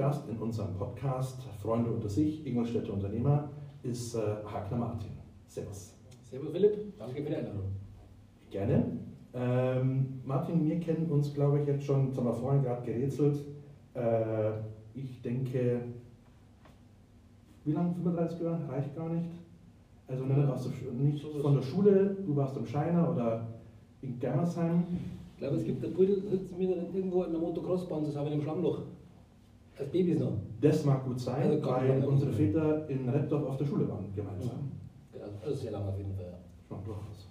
Gast in unserem Podcast Freunde unter sich, Ingolstädter Unternehmer, ist äh, Hagner Martin. Servus. Servus Philipp, danke für die Einladung. Gerne. Ähm, Martin, wir kennen uns, glaube ich, jetzt schon, das haben wir vorhin gerade gerätselt. Äh, ich denke, wie lange? 35 Jahre? Reicht gar nicht. Also ne, warst du nicht von der Schule, du warst im Scheiner oder in Germersheim. Ich glaube, es gibt der Pudel, sitzt wieder irgendwo in der Motocrossbahn zusammen im Schlammloch. Als Babys noch. Das mag gut sein, Also kann weil unsere Väter in Repdorf auf der Schule waren gemeinsam. Genau, das ist sehr lange auf jeden Fall. ja. Macht durchaus.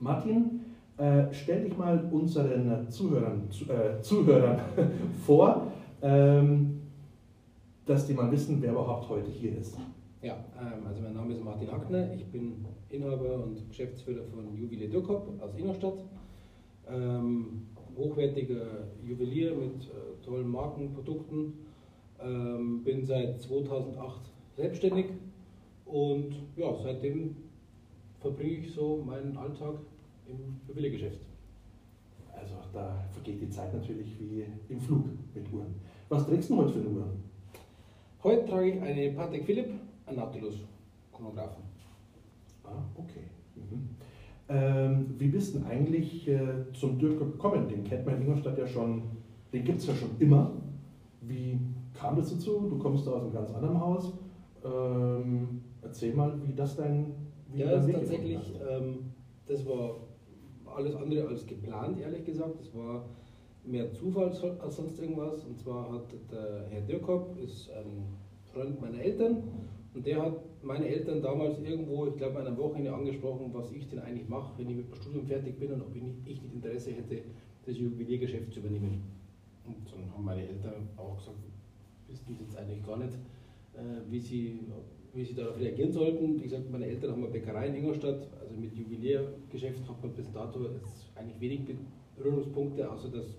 Martin, äh, stell dich mal unseren Zuhörern, zu, äh, Zuhörern vor, ähm, dass die mal wissen, wer überhaupt heute hier ist. Ja, ähm, also mein Name ist Martin Hackner, ich bin Inhaber und Geschäftsführer von Juwelier Dürkop aus Ingolstadt. Ähm, hochwertiger Juwelier mit äh, tollen Marken, Produkten. Ähm, bin seit 2008 selbstständig und ja, seitdem verbringe ich so meinen Alltag im Juweliergeschäft. Also da vergeht die Zeit natürlich wie im Flug mit Uhren. Was trägst du heute für eine Uhr? Heute trage ich eine Patek Philipp, ein Nautilus Chronographen. Ah, okay. Mhm. Ähm, wie bist du eigentlich äh, zum Dürker gekommen? Den kennt man in Ingolstadt ja schon, den gibt es ja schon immer. Wie kam das dazu? Du kommst aus einem ganz anderen Haus. Ähm, erzähl mal, wie das dein wie Ja, das ist Weg tatsächlich, ähm, das war alles andere als geplant, ehrlich gesagt. Das war mehr Zufall als sonst irgendwas. Und zwar hat der Herr Dürkop, ist ein Freund meiner Eltern, und der hat meine Eltern damals irgendwo, ich glaube, an einem Wochenende angesprochen, was ich denn eigentlich mache, wenn ich mit dem Studium fertig bin und ob ich nicht, ich nicht Interesse hätte, das Juweliergeschäft zu übernehmen. Und dann haben meine Eltern auch gesagt, wissen jetzt eigentlich gar nicht, äh, wie sie, wie sie darauf reagieren sollten. Wie gesagt, meine Eltern haben eine Bäckerei in Ingolstadt, also mit Juweliergeschäft hat man bis dato eigentlich wenig Berührungspunkte, außer dass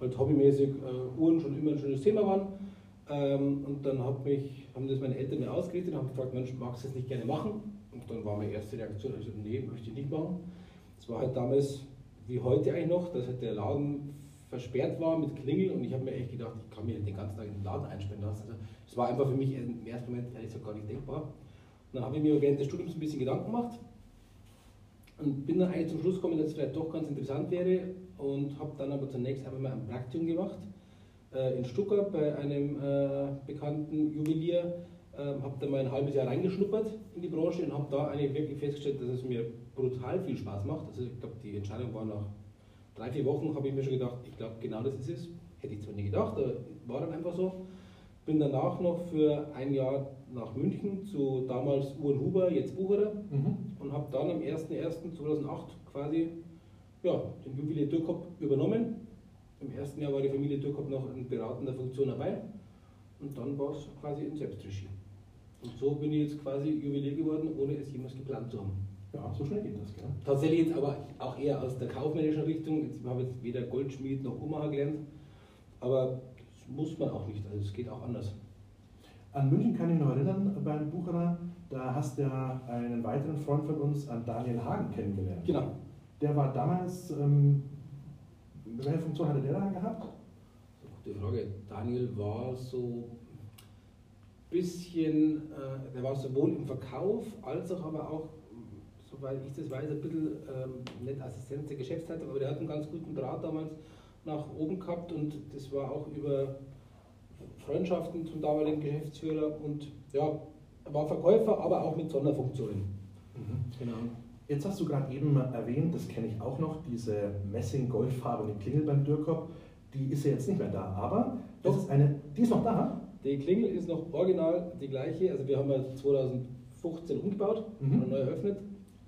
halt hobbymäßig äh, Uhren schon immer ein schönes Thema waren. Ähm, und dann hat mich, haben das meine Eltern mir ausgerichtet und haben gefragt, Mensch, magst du das nicht gerne machen? Und dann war meine erste Reaktion, also nee, möchte ich nicht machen. Es war halt damals, wie heute eigentlich noch, dass halt der Laden versperrt war mit Klingel und ich habe mir echt gedacht, ich kann mir den ganzen Tag in den Laden einsperren lassen. Also es war einfach für mich im ersten Moment ehrlich gesagt gar nicht denkbar. Und dann habe ich mir während des Studiums ein bisschen Gedanken gemacht und bin dann eigentlich zum Schluss gekommen, dass es vielleicht doch ganz interessant wäre und habe dann aber zunächst einfach mal ein Praktikum gemacht äh, in Stuttgart bei einem äh, bekannten Juwelier. Ähm, habe da mal ein halbes Jahr reingeschnuppert in die Branche und habe da eigentlich wirklich festgestellt, dass es mir brutal viel Spaß macht. Also ich glaube, die Entscheidung war nach drei, vier Wochen, habe ich mir schon gedacht, ich glaube, genau das ist es. Hätte ich zwar nie gedacht, aber war dann einfach so. Bin danach noch für ein Jahr nach München zu damals Uhrenhuber, jetzt Bucherer Mhm. und habe dann am 01.01.2008 quasi ja, den Juwelier Dürkop übernommen. Im ersten Jahr war die Familie Dürkop noch in beratender Funktion dabei und dann war es quasi in Selbstregie. Und so bin ich jetzt quasi Juwelier geworden, ohne es jemals geplant zu haben. Ja, so schnell geht das, gell? Tatsächlich jetzt aber auch eher aus der kaufmännischen Richtung. Jetzt, ich habe jetzt weder Goldschmied noch Uhrmacher gelernt, aber das muss man auch nicht, also es geht auch anders. An München kann ich noch erinnern, beim Bucherer, da hast du ja einen weiteren Freund von uns, an Daniel Hagen, kennengelernt. Genau. Der war damals, ähm, welche Funktion hatte der da gehabt? Gute Frage. Daniel war so ein bisschen, äh, der war sowohl im Verkauf als auch aber auch, soweit ich das weiß, ein bisschen ähm, nicht Assistent der Geschäftsleitung, aber der hat einen ganz guten Draht damals nach oben gehabt und das war auch über Freundschaften zum damaligen Geschäftsführer und ja, er war Verkäufer, aber auch mit Sonderfunktionen. Genau. Jetzt hast du gerade eben erwähnt, das kenne ich auch noch, diese Messing-goldfarbene Klingel beim Dürkop, die ist ja jetzt nicht mehr da, aber das Doch. ist eine, die ist noch da. Die Klingel ist noch original die gleiche. Also wir haben ja 2015 umgebaut Mhm. und neu eröffnet.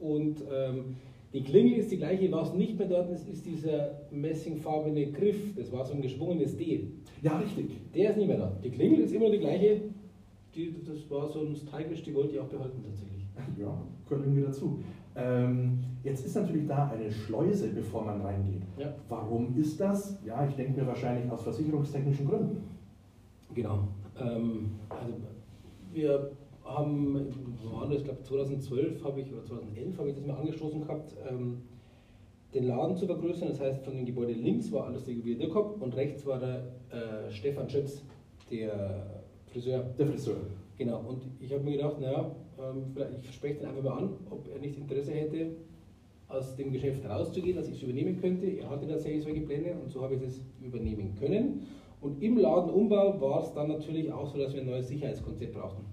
Und ähm, die Klingel ist die gleiche. Was nicht mehr dort ist, ist dieser messingfarbene Griff. Das war so ein geschwungenes D. Ja, richtig. Der ist nicht mehr da. Die Klingel ist immer die gleiche. Die, das war so ein Stylish, die wollte ich auch behalten tatsächlich. Ja, gehört irgendwie dazu. Ähm, jetzt ist natürlich da eine Schleuse, bevor man reingeht. Ja. Warum ist das? Ja, ich denke mir wahrscheinlich aus versicherungstechnischen Gründen. Genau. Ähm, also wir haben, wo war das? ich glaube 2012 habe ich oder 2011 habe ich das mal angestoßen gehabt, ähm, den Laden zu vergrößern. Das heißt, von dem Gebäude links war alles der Juwelier Dirkop und rechts war der äh, Stefan Schötz, Der Friseur. Der Friseur. Genau, und ich habe mir gedacht, naja, ähm, ich spreche den einfach mal an, ob er nicht Interesse hätte, aus dem Geschäft rauszugehen, dass ich es übernehmen könnte. Er hatte tatsächlich solche Pläne und so habe ich es übernehmen können. Und im Ladenumbau war es dann natürlich auch so, dass wir ein neues Sicherheitskonzept brauchten.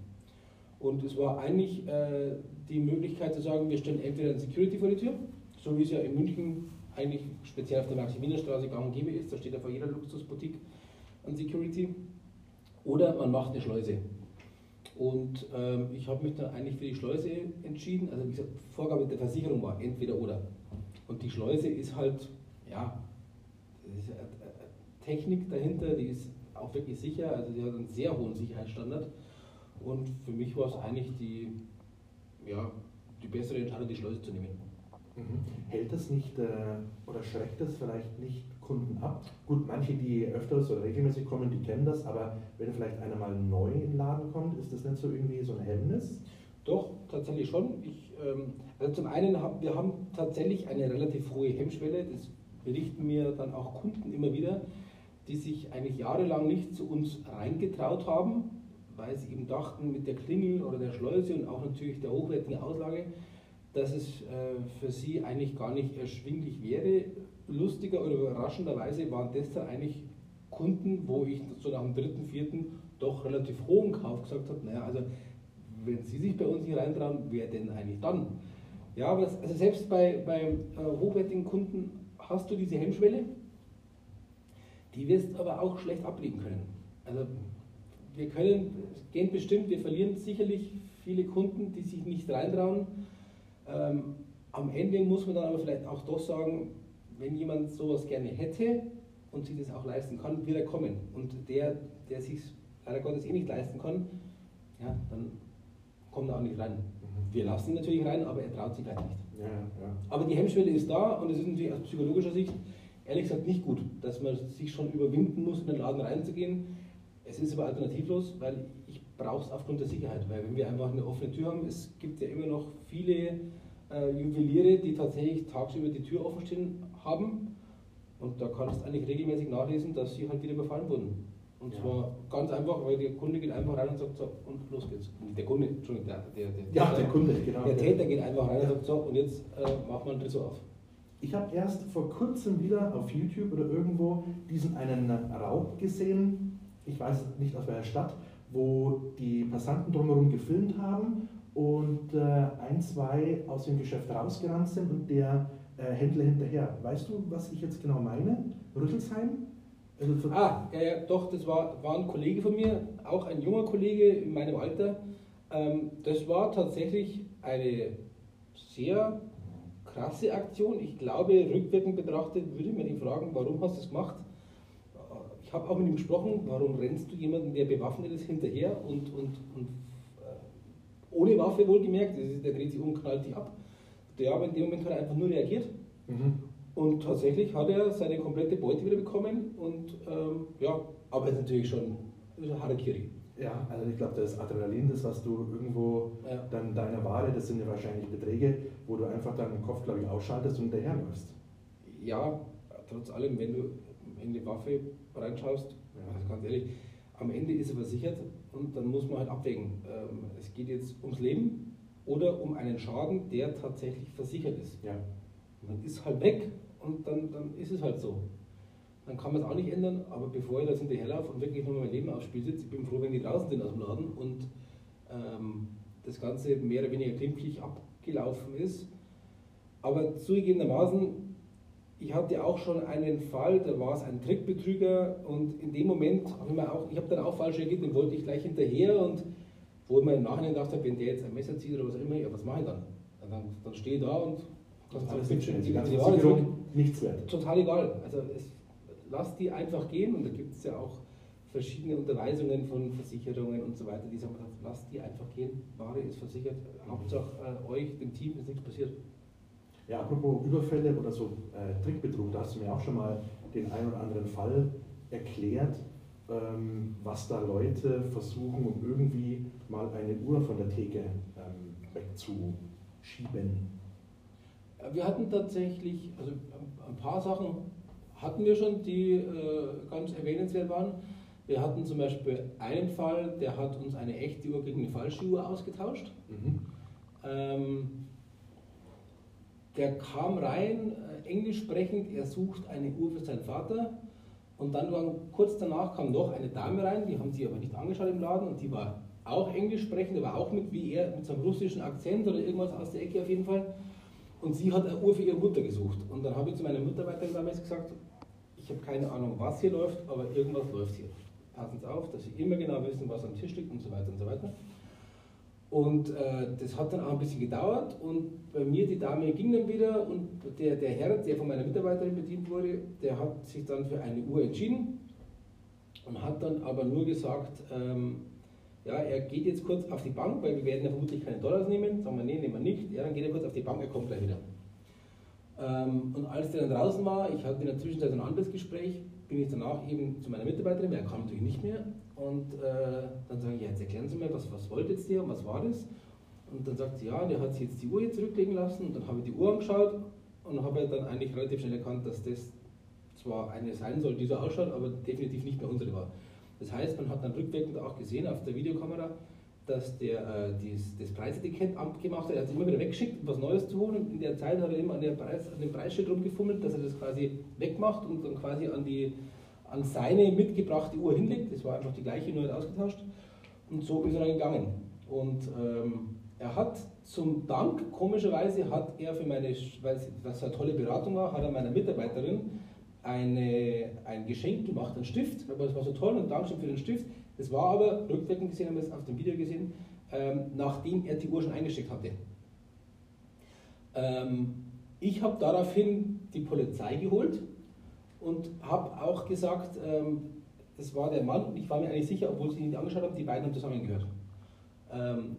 Und es war eigentlich äh, die Möglichkeit zu sagen, wir stellen entweder ein Security vor die Tür, so wie es ja in München eigentlich speziell auf der Maximilianstraße gang und gäbe ist, da steht ja vor jeder Luxusboutique ein Security, oder man macht eine Schleuse. Und ähm, ich habe mich dann eigentlich für die Schleuse entschieden. Also wie gesagt, Vorgabe der Versicherung war entweder oder. Und die Schleuse ist halt, ja, ist Technik dahinter, die ist auch wirklich sicher. Also die hat einen sehr hohen Sicherheitsstandard. Und für mich war es eigentlich die, ja, die bessere Entscheidung, die Schleuse zu nehmen. Mhm. Hält das nicht äh, oder schreckt das vielleicht nicht Kunden ab? Gut, manche, die öfters oder regelmäßig kommen, die kennen das, aber wenn vielleicht einer mal neu in den Laden kommt, ist das nicht so irgendwie so ein Hemmnis? Doch, tatsächlich schon. Ich, ähm, also zum einen haben wir haben tatsächlich eine relativ hohe Hemmschwelle, das berichten mir dann auch Kunden immer wieder, die sich eigentlich jahrelang nicht zu uns reingetraut haben, weil sie eben dachten, mit der Klingel oder der Schleuse und auch natürlich der hochwertigen Auslage, dass es äh, für sie eigentlich gar nicht erschwinglich wäre. Lustiger oder überraschenderweise waren das dann eigentlich Kunden, wo ich so nach dem dritten, vierten doch relativ hohen Kauf gesagt habe, naja, also wenn sie sich bei uns hier reintrauen, wer denn eigentlich dann? Ja, aber das, also selbst bei, bei äh, hochwertigen Kunden hast du diese Hemmschwelle, die wirst aber auch schlecht ablegen können. Also wir können, es geht bestimmt, wir verlieren sicherlich viele Kunden, die sich nicht reintrauen, ähm, am Ende muss man dann aber vielleicht auch doch sagen, wenn jemand sowas gerne hätte und sich das auch leisten kann, wird er kommen. Und der, der sich leider Gottes eh nicht leisten kann, ja, dann kommt er auch nicht rein. Mhm. Wir lassen ihn natürlich rein, aber er traut sich halt nicht. Ja, ja. Aber die Hemmschwelle ist da und es ist natürlich aus psychologischer Sicht ehrlich gesagt nicht gut, dass man sich schon überwinden muss, in den Laden reinzugehen. Es ist aber alternativlos, weil ich brauche es aufgrund der Sicherheit. Weil wenn wir einfach eine offene Tür haben, es gibt ja immer noch viele äh, Juweliere, die tatsächlich tagsüber die Tür offen stehen haben. Und da kannst du eigentlich regelmäßig nachlesen, dass sie halt wieder überfallen wurden. Und ja. zwar ganz einfach, weil der Kunde geht einfach rein und sagt so, und los geht's. Der Kunde, Entschuldigung, der, der, der, ja, der, Kunde, genau. Der Täter geht einfach rein und sagt so, und jetzt äh, macht man einen Tresor auf. Ich habe erst vor kurzem wieder auf YouTube oder irgendwo diesen einen Raub gesehen, ich weiß nicht aus welcher Stadt, wo die Passanten drumherum gefilmt haben und äh, ein, zwei aus dem Geschäft rausgerannt sind und der äh, Händler hinterher. Weißt du, was ich jetzt genau meine? Rüttelsheim? Also ah, ja, doch, das war, war ein Kollege von mir, auch ein junger Kollege in meinem Alter. Ähm, das war tatsächlich eine sehr krasse Aktion. Ich glaube, rückwirkend betrachtet würde man ihn fragen, warum hast du das gemacht? Ich habe auch mit ihm gesprochen, warum rennst du jemanden, der bewaffnet ist, hinterher und, und, und ohne Waffe wohlgemerkt, ist, der dreht sich um, knallt die ab. Der aber in dem Moment hat er einfach nur reagiert. Mhm. Und tatsächlich hat er seine komplette Beute wieder bekommen. Und ähm, ja, aber ist natürlich schon Harakiri. Ja, also ich glaube, das Adrenalin, das was du irgendwo ja. dann deiner Ware, das sind ja wahrscheinlich Beträge, wo du einfach deinen Kopf, glaube ich, ausschaltest und hinterherläufst. Ja, trotz allem, wenn du in die Waffe reinschaust, also ganz ehrlich, am Ende ist er versichert und dann muss man halt abwägen. Ähm, es geht jetzt ums Leben oder um einen Schaden, der tatsächlich versichert ist. Ja. Man ist halt weg und dann, dann ist es halt so. Dann kann man es auch nicht ändern, aber bevor ich das hinterherlaufe und wirklich nochmal mein Leben aufs Spiel sitze, ich bin froh, wenn die draußen sind aus dem Laden und ähm, das Ganze mehr oder weniger glimpflich abgelaufen ist. Aber zugegebenermaßen ich hatte auch schon einen Fall, da war es ein Trickbetrüger und in dem Moment habe ich auch, ich habe dann auch falsch reagiert, den wollte ich gleich hinterher und wo ich mir im Nachhinein gedacht habe, wenn der jetzt ein Messer zieht oder was auch immer, ja, was mache ich dann? Dann, dann stehe ich da und das ist alles die, die, ganze Versicherung nichts wert. Total egal. Also es, lass die einfach gehen und da gibt es ja auch verschiedene Unterweisungen von Versicherungen und so weiter, die sagen, lass die einfach gehen, Ware ist versichert, Hauptsache äh, euch, dem Team ist nichts passiert. Ja, apropos Überfälle oder so äh, Trickbetrug, da hast du mir auch schon mal den einen oder anderen Fall erklärt, ähm, was da Leute versuchen, um irgendwie mal eine Uhr von der Theke ähm, wegzuschieben. Wir hatten tatsächlich, also ein paar Sachen hatten wir schon, die äh, ganz erwähnenswert waren. Wir hatten zum Beispiel einen Fall, der hat uns eine echte Uhr gegen eine falsche Uhr ausgetauscht. Mhm. Ähm, der kam rein, äh, englisch sprechend, er sucht eine Uhr für seinen Vater. Und dann war, kurz danach kam noch eine Dame rein, die haben sie aber nicht angeschaut im Laden und die war auch englisch sprechend, aber auch mit wie er, mit so einem russischen Akzent oder irgendwas aus der Ecke auf jeden Fall. Und sie hat eine Uhr für ihre Mutter gesucht. Und dann habe ich zu meiner Mitarbeiterin damals gesagt, ich habe keine Ahnung, was hier läuft, aber irgendwas läuft hier. Passen Sie auf, dass Sie immer genau wissen, was am Tisch liegt und so weiter und so weiter. Und äh, das hat dann auch ein bisschen gedauert und bei mir, die Dame ging dann wieder und der, der Herr, der von meiner Mitarbeiterin bedient wurde, der hat sich dann für eine Uhr entschieden und hat dann aber nur gesagt, ähm, ja, er geht jetzt kurz auf die Bank, weil wir werden ja vermutlich keine Dollars nehmen. Sagen wir, nee, nehmen wir nicht. Ja, dann geht er kurz auf die Bank, er kommt gleich wieder. Ähm, und als der dann draußen war, ich hatte in der Zwischenzeit ein anderes Gespräch, bin ich danach eben zu meiner Mitarbeiterin, weil er kam natürlich nicht mehr. Und äh, dann sage ich, jetzt erklären Sie mir, was, was wollt jetzt der und was war das? Und dann sagt sie, ja, der hat sich jetzt die Uhr hier zurücklegen lassen. Und dann habe ich die Uhr angeschaut und habe dann eigentlich relativ schnell erkannt, dass das zwar eine sein soll, die so ausschaut, aber definitiv nicht mehr unsere war. Das heißt, man hat dann rückwirkend auch gesehen auf der Videokamera, dass der äh, dies, das Preisetikett abgemacht hat. Er hat es immer wieder weggeschickt, was Neues zu holen. Und in der Zeit hat er immer an, Preis, an dem Preisschild rumgefummelt, dass er das quasi wegmacht und dann quasi an, die, an seine mitgebrachte Uhr hinlegt. Das war einfach die gleiche, nur halt ausgetauscht. Und so ist er dann gegangen. Und ähm, er hat zum Dank, komischerweise, hat er für meine, weil es eine tolle Beratung war, hat er meiner Mitarbeiterin eine, ein Geschenk gemacht, ein Stift, aber es war so toll und Dankeschön für den Stift. Das war aber, rückwirkend gesehen, haben wir es auf dem Video gesehen, ähm, nachdem er die Uhr schon eingesteckt hatte. Ähm, ich habe daraufhin die Polizei geholt und habe auch gesagt, ähm, das war der Mann ich war mir eigentlich sicher, obwohl sie ihn nicht angeschaut haben, die beiden haben zusammengehört. Ähm,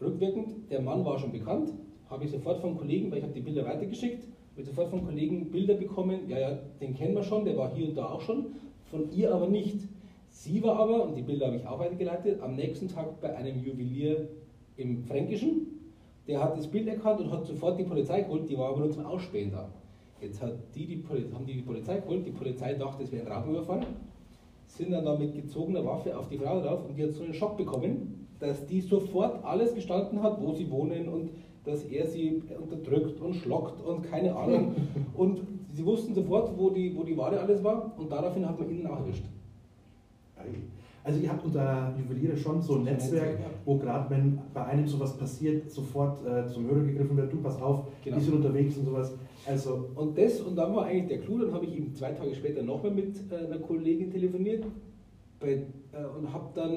rückwirkend, der Mann war schon bekannt, habe ich sofort vom Kollegen, weil ich habe die Bilder weitergeschickt, habe sofort vom Kollegen Bilder bekommen, ja, ja, den kennen wir schon, der war hier und da auch schon, von ihr aber nicht. Sie war aber, und die Bilder habe ich auch weitergeleitet, am nächsten Tag bei einem Juwelier im Fränkischen. Der hat das Bild erkannt und hat sofort die Polizei geholt, die war aber nur zum Ausspähen da. Jetzt hat die die haben die die Polizei geholt, die Polizei dachte, es wäre ein Raubüberfall, sind dann da mit gezogener Waffe auf die Frau drauf und die hat so einen Schock bekommen, dass die sofort alles gestanden hat, wo sie wohnen und dass er sie unterdrückt und schlockt und keine Ahnung. und sie wussten sofort, wo die, wo die Ware alles war und daraufhin hat man ihnen auch erwischt. Also ihr habt unter Juweliere schon so ein Netzwerk, wo gerade wenn bei einem sowas passiert, sofort äh, zum Hörer gegriffen wird, du pass auf, genau. die sind unterwegs und sowas. Also und das, und dann war eigentlich der Clou, dann habe ich eben zwei Tage später nochmal mit äh, einer Kollegin telefoniert bei, äh, und habe dann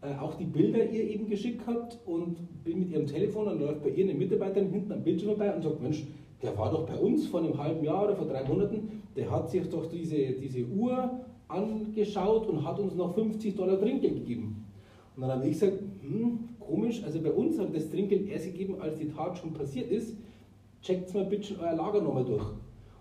äh, auch die Bilder ihr eben geschickt gehabt und bin mit ihrem Telefon und läuft bei ihr eine Mitarbeiterin hinten am Bildschirm vorbei und sagt, Mensch, der war doch bei uns vor einem halben Jahr oder vor drei Monaten, der hat sich doch diese, diese Uhr angeschaut und hat uns noch 50 Dollar Trinkgeld gegeben. Und dann habe ich gesagt, hm, komisch, also bei uns hat das Trinkgeld erst gegeben, als die Tat schon passiert ist. Checkt mal bitte euer Lager nochmal durch.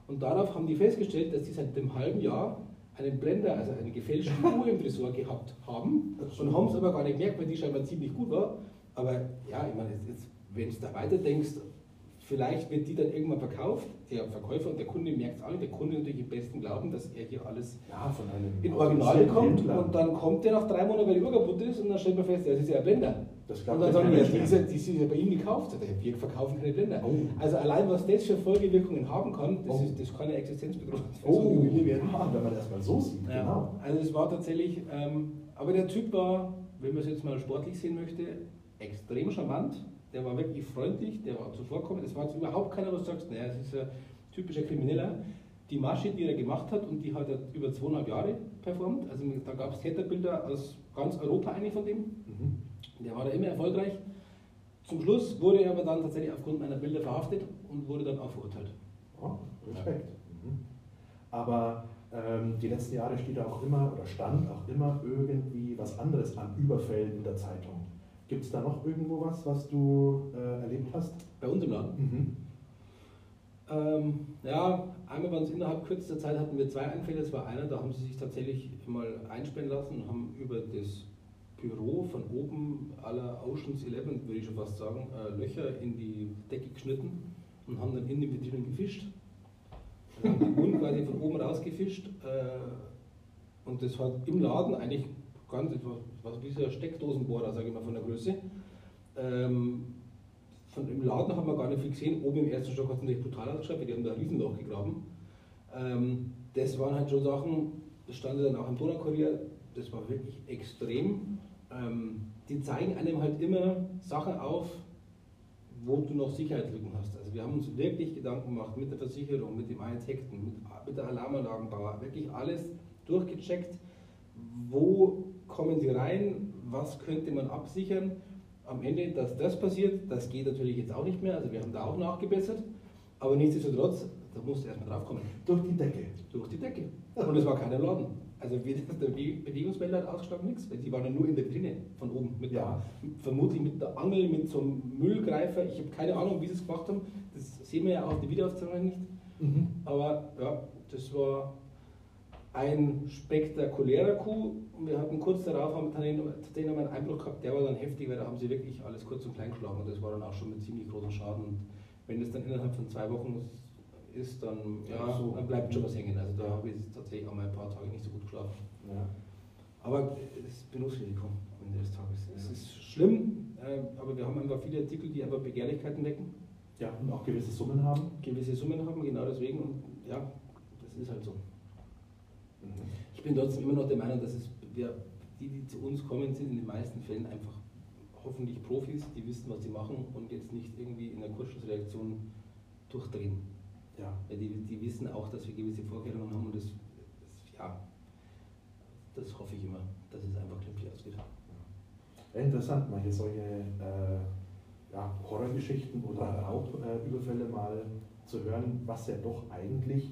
Und darauf haben die festgestellt, dass sie seit dem halben Jahr einen Blender, also eine gefälschte Uhr im Tresor gehabt haben und haben es aber gar nicht gemerkt, weil die scheinbar ziemlich gut war. Aber ja, ich meine, jetzt, jetzt, wenn du da weiter denkst, Vielleicht wird die dann irgendwann verkauft, der Verkäufer und der Kunde merkt es alle, der Kunde natürlich im besten Glauben, dass er hier alles ja, in Originale kommt Händler. und dann kommt der nach drei Monaten, weil die Uhr kaputt ist und dann stellt man fest, das ist ja ein Blender. und dann sagen wir, ja, die ist, ja, die ja bei ihm gekauft, wir verkaufen keine Blender. Oh. Also allein was das für Folgewirkungen haben kann, das, oh. ist, das kann eine Existenzbedrohung oh. werden. Ja, wenn man das mal so sieht, ja. genau. Also es war tatsächlich, ähm, aber der Typ war, wenn man es jetzt mal sportlich sehen möchte, extrem charmant der war wirklich freundlich, der war zuvorkommend. Es war jetzt überhaupt keiner, was du sagst, naja, es ist ein typischer Krimineller. Die Masche, die er gemacht hat, und die hat er über zweieinhalb Jahre performt. Also da gab es Täterbilder aus ganz Europa eigentlich von dem. Mhm. Der war da immer erfolgreich. Zum Schluss wurde er aber dann tatsächlich aufgrund meiner Bilder verhaftet und wurde dann auch verurteilt. Oh, Respekt. Ja. Mhm. Aber ähm, die letzten Jahre steht auch immer oder stand auch immer irgendwie was anderes an Überfällen in der Zeitung. Gibt es da noch irgendwo was, was du äh, erlebt hast? Bei uns im Laden? Mhm. Ähm, ja, einmal waren es innerhalb kürzester Zeit hatten wir zwei Einfälle. Das war einer, da haben sie sich tatsächlich mal einsperren lassen und haben über das Büro von oben aller Oceans 11, würde ich schon fast sagen, äh, Löcher in die Decke geschnitten und haben dann in den Betrieben gefischt. Dann haben die Uhren quasi von oben rausgefischt. Äh, Und das hat im Laden eigentlich ganz, was wie ein Steckdosenbohrer, sage ich mal, von der Größe. Ähm, von im Laden haben wir gar nicht viel gesehen. Oben im ersten Stock hat es natürlich brutal ausgeschaut, weil die haben da Riesenloch gegraben. Ähm, das waren halt schon Sachen, das stand dann auch im Donaukurier, das war wirklich extrem. Ähm, die zeigen einem halt immer Sachen auf, wo du noch Sicherheitslücken hast. Also wir haben uns wirklich Gedanken gemacht mit der Versicherung, mit dem Architekten, mit, mit der Alarmanlagenbauer, wirklich alles durchgecheckt, wo kommen sie rein, was könnte man absichern. Am Ende, dass das passiert, das geht natürlich jetzt auch nicht mehr, also wir haben da auch nachgebessert, aber nichtsdestotrotz, da musst du erstmal drauf kommen. Durch die Decke. Durch die Decke. Und es war keiner Laden. Also der Bewegungsmelder hat ausgeschlagen nichts, weil die waren ja nur in der Drinne von oben. Mit ja. der, vermutlich mit der Angel, mit so einem Müllgreifer. Ich habe keine Ahnung, wie sie es gemacht haben. Das sehen wir ja auch auf der Wiederaufzeichnung nicht. Mhm. Aber ja, das war ein spektakulärer Coup. Wir hatten kurz darauf haben tatsächlich einen Einbruch gehabt, der war dann heftig, weil da haben sie wirklich alles kurz und klein geschlagen und das war dann auch schon mit ziemlich großem Schaden. Und wenn das dann innerhalb von zwei Wochen ist, dann, ja, so. dann bleibt schon was hängen. Also da habe ich tatsächlich auch mal ein paar Tage nicht so gut geschlafen. Ja. Aber das Berufsrisiko am Ende des Tages. Es ist schlimm, äh, aber wir haben einfach viele Artikel, die einfach Begehrlichkeiten wecken. Ja, und auch gewisse Summen haben. Gewisse Summen haben, genau deswegen. Und ja, das ist halt so. Ich bin trotzdem immer noch der Meinung, dass es, wir, die, die zu uns kommen, sind in den meisten Fällen einfach hoffentlich Profis, die wissen, was sie machen und jetzt nicht irgendwie in der Kurzschlussreaktion durchdrehen. Ja. Weil die, die wissen auch, dass wir gewisse Vorkehrungen haben und das, das ja, das hoffe ich immer, dass es einfach glimpflich ausgeht. Ja, interessant, manche solche äh, ja, Horrorgeschichten oder Raubüberfälle äh, mal zu hören, was ja doch eigentlich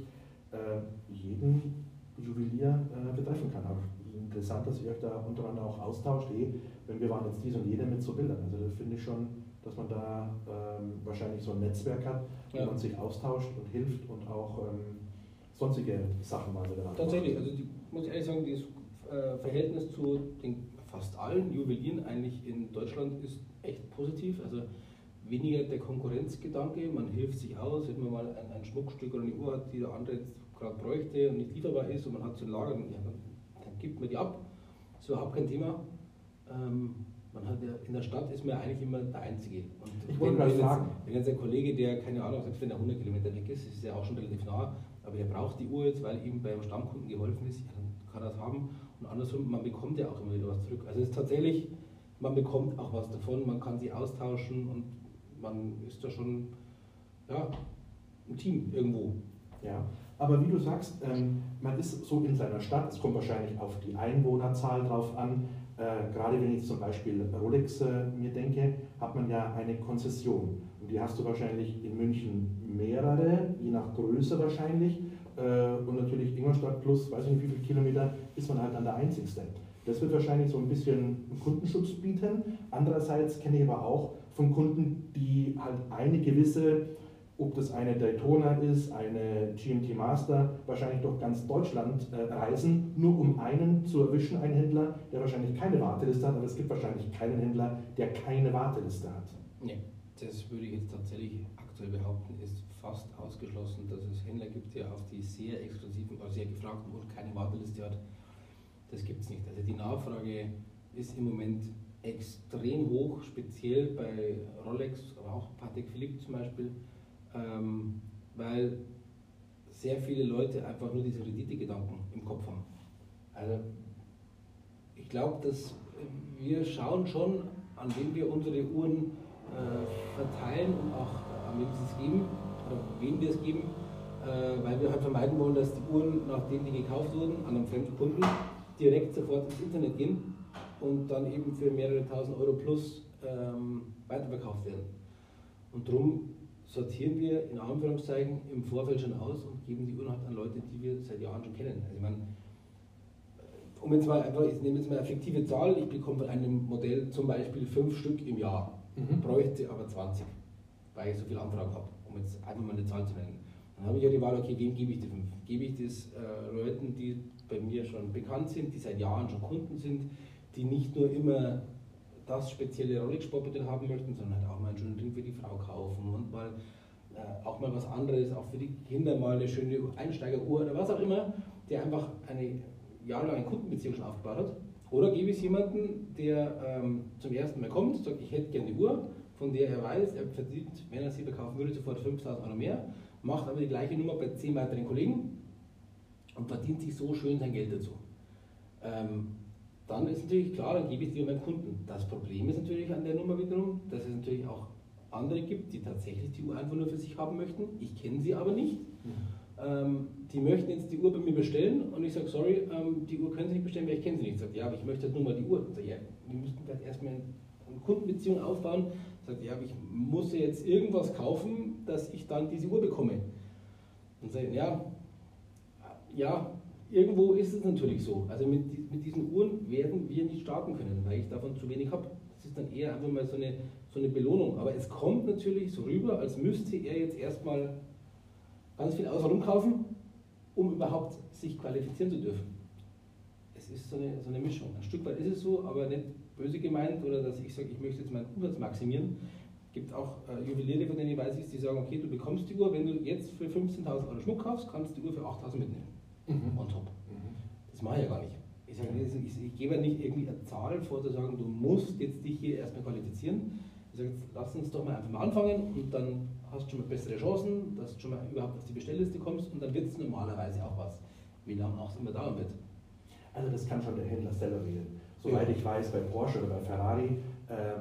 äh, jeden Juwelier äh, betreffen kann. Aber interessant, dass ihr euch da untereinander auch austauscht, eh, wenn wir waren jetzt dies und jeder mit so Bildern. Also das finde ich schon, dass man da ähm, wahrscheinlich so ein Netzwerk hat, wo ja. man sich austauscht und hilft und auch ähm, sonstige Sachen mal miteinander Tatsächlich, also die, muss ich ehrlich sagen, das äh, Verhältnis zu den fast allen Juwelieren eigentlich in Deutschland ist echt positiv. Also weniger der Konkurrenzgedanke, man hilft sich aus, wenn man mal ein, ein Schmuckstück oder eine Uhr hat, die der andere jetzt gerade bräuchte und nicht lieferbar ist und man hat zu lagern, ja, dann, dann, gibt man die ab. Ist überhaupt kein Thema. Ähm, man hat ja, in der Stadt ist man eigentlich immer der Einzige. Und ich wollte fragen. Jetzt, wenn jetzt ein Kollege, der, keine Ahnung, selbst wenn er 100 Kilometer weg ist, ist er auch schon relativ nah, aber er braucht die Uhr jetzt, weil ihm beim Stammkunden geholfen ist, dann kann er es haben. Und andersrum, man bekommt ja auch immer wieder was zurück. Also es ist tatsächlich, man bekommt auch was davon, man kann sie austauschen und man ist da schon ja, ein Team irgendwo. Ja. Aber wie du sagst, ähm, man ist so in seiner Stadt, es kommt wahrscheinlich auf die Einwohnerzahl drauf an. Äh, gerade wenn ich zum Beispiel Rolex äh, mir denke, hat man ja eine Konzession. Und die hast du wahrscheinlich in München mehrere, je nach Größe wahrscheinlich. Äh, und natürlich Ingolstadt plus, weiß ich nicht wie viele Kilometer, ist man halt dann der Einzigste. Das wird wahrscheinlich so ein bisschen Kundenschutz bieten. Andererseits kenne ich aber auch von Kunden, die halt eine gewisse ob das eine Daytona ist, eine GMT Master, wahrscheinlich durch ganz Deutschland äh, reisen, nur um einen zu erwischen, einen Händler, der wahrscheinlich keine Warteliste hat, aber es gibt wahrscheinlich keinen Händler, der keine Warteliste hat. Nee, das würde ich jetzt tatsächlich aktuell behaupten, ist fast ausgeschlossen, dass es Händler gibt, die auf die sehr exklusiven, also sehr gefragten und keine Warteliste hat. Das gibt es nicht. Also die Nachfrage ist im Moment extrem hoch, speziell bei Rolex, aber auch Patek Philippe zum Beispiel ähm, weil sehr viele Leute einfach nur diese Rendite-Gedanken im Kopf haben. Also ich glaube, dass wir schauen schon, an wen wir unsere Uhren äh, verteilen und auch äh, an wen sie es geben oder wen wir es geben, äh, weil wir halt vermeiden wollen, dass die Uhren, nachdem die gekauft wurden, an einem fremden Kunden direkt sofort ins Internet gehen und dann eben für mehrere tausend Euro plus ähm, weiterverkauft werden. Und darum sortieren wir in Anführungszeichen im Vorfeld schon aus und geben die Uhren halt an Leute, die wir seit Jahren schon kennen. Also ich meine, um jetzt mal einfach, ich nehme jetzt mal eine fiktive Zahl, ich bekomme von einem Modell zum Beispiel fünf Stück im Jahr, mhm. bräuchte aber 20, weil ich so viel Anfragen habe, um jetzt einfach mal eine Zahl zu nennen. Dann habe ich ja die Wahl, okay, wem gebe ich die fünf? Gebe ich das äh, Leuten, die bei mir schon bekannt sind, die seit Jahren schon Kunden sind, die nicht nur immer das spezielle Rolex-Sportmodell haben möchten, sondern halt auch mal einen schönen Ring für die Frau kaufen und mal äh, auch mal was anderes, auch für die Kinder mal eine schöne Einsteigeruhr oder was auch immer, die einfach eine jahrelang eine Kundenbeziehung schon aufgebaut hat. Oder gebe ich es jemandem, der ähm, zum ersten Mal kommt, sagt, ich hätte gerne eine Uhr, von der er weiß, er verdient, wenn er sie verkaufen würde, sofort 5000 Euro mehr, macht aber die gleiche Nummer bei 10 weiteren Kollegen und verdient sich so schön sein Geld dazu. Ähm, dann ist natürlich klar, dann gebe ich die meinem Kunden. Das Problem ist natürlich an der Nummer wiederum, dass es natürlich auch andere gibt, die tatsächlich die Uhr einfach nur für sich haben möchten. Ich kenne sie aber nicht. Mhm. Ähm, die möchten jetzt die Uhr bei mir bestellen und ich sage, sorry, ähm, die Uhr können Sie nicht bestellen, weil ich kenne sie nicht. Sagt, ja, aber ich möchte halt nur mal die Uhr. Sag, ja, wir müssten vielleicht erstmal eine Kundenbeziehung aufbauen. Sagt, ja, aber ich muss jetzt irgendwas kaufen, dass ich dann diese Uhr bekomme. Und sagen, ja, ja, irgendwo ist es natürlich so. Also mit, mit diesen Uhren werden wir nicht starten können, weil ich davon zu wenig habe. Das ist dann eher einfach mal so eine, so eine Belohnung. Aber es kommt natürlich so rüber, als müsste er jetzt erstmal ganz viel außenrum kaufen, um überhaupt sich qualifizieren zu dürfen. Es ist so eine, so eine Mischung. Ein Stück weit ist es so, aber nicht böse gemeint oder dass ich sage, ich möchte jetzt meinen Umsatz maximieren. Es gibt auch äh, Juweliere, von denen ich weiß, die sagen, okay, du bekommst die Uhr, wenn du jetzt für 15.000 Euro Schmuck kaufst, kannst du die Uhr für 8.000 mitnehmen. Mhm. On top. Mhm. Das mache ich ja gar nicht. Ich, sage, ich, ich, gebe nicht irgendwie eine Zahl vor, zu sagen, du musst jetzt dich hier erstmal qualifizieren. Ich sage, jetzt lass uns doch mal einfach mal anfangen und dann hast du schon mal bessere Chancen, dass du schon mal überhaupt auf die Bestellliste kommst und dann wird es normalerweise auch was. Wie lange auch immer dauern wird. Also das kann schon der Händler selber wählen. Soweit ja. ich weiß, bei Porsche oder bei Ferrari, äh,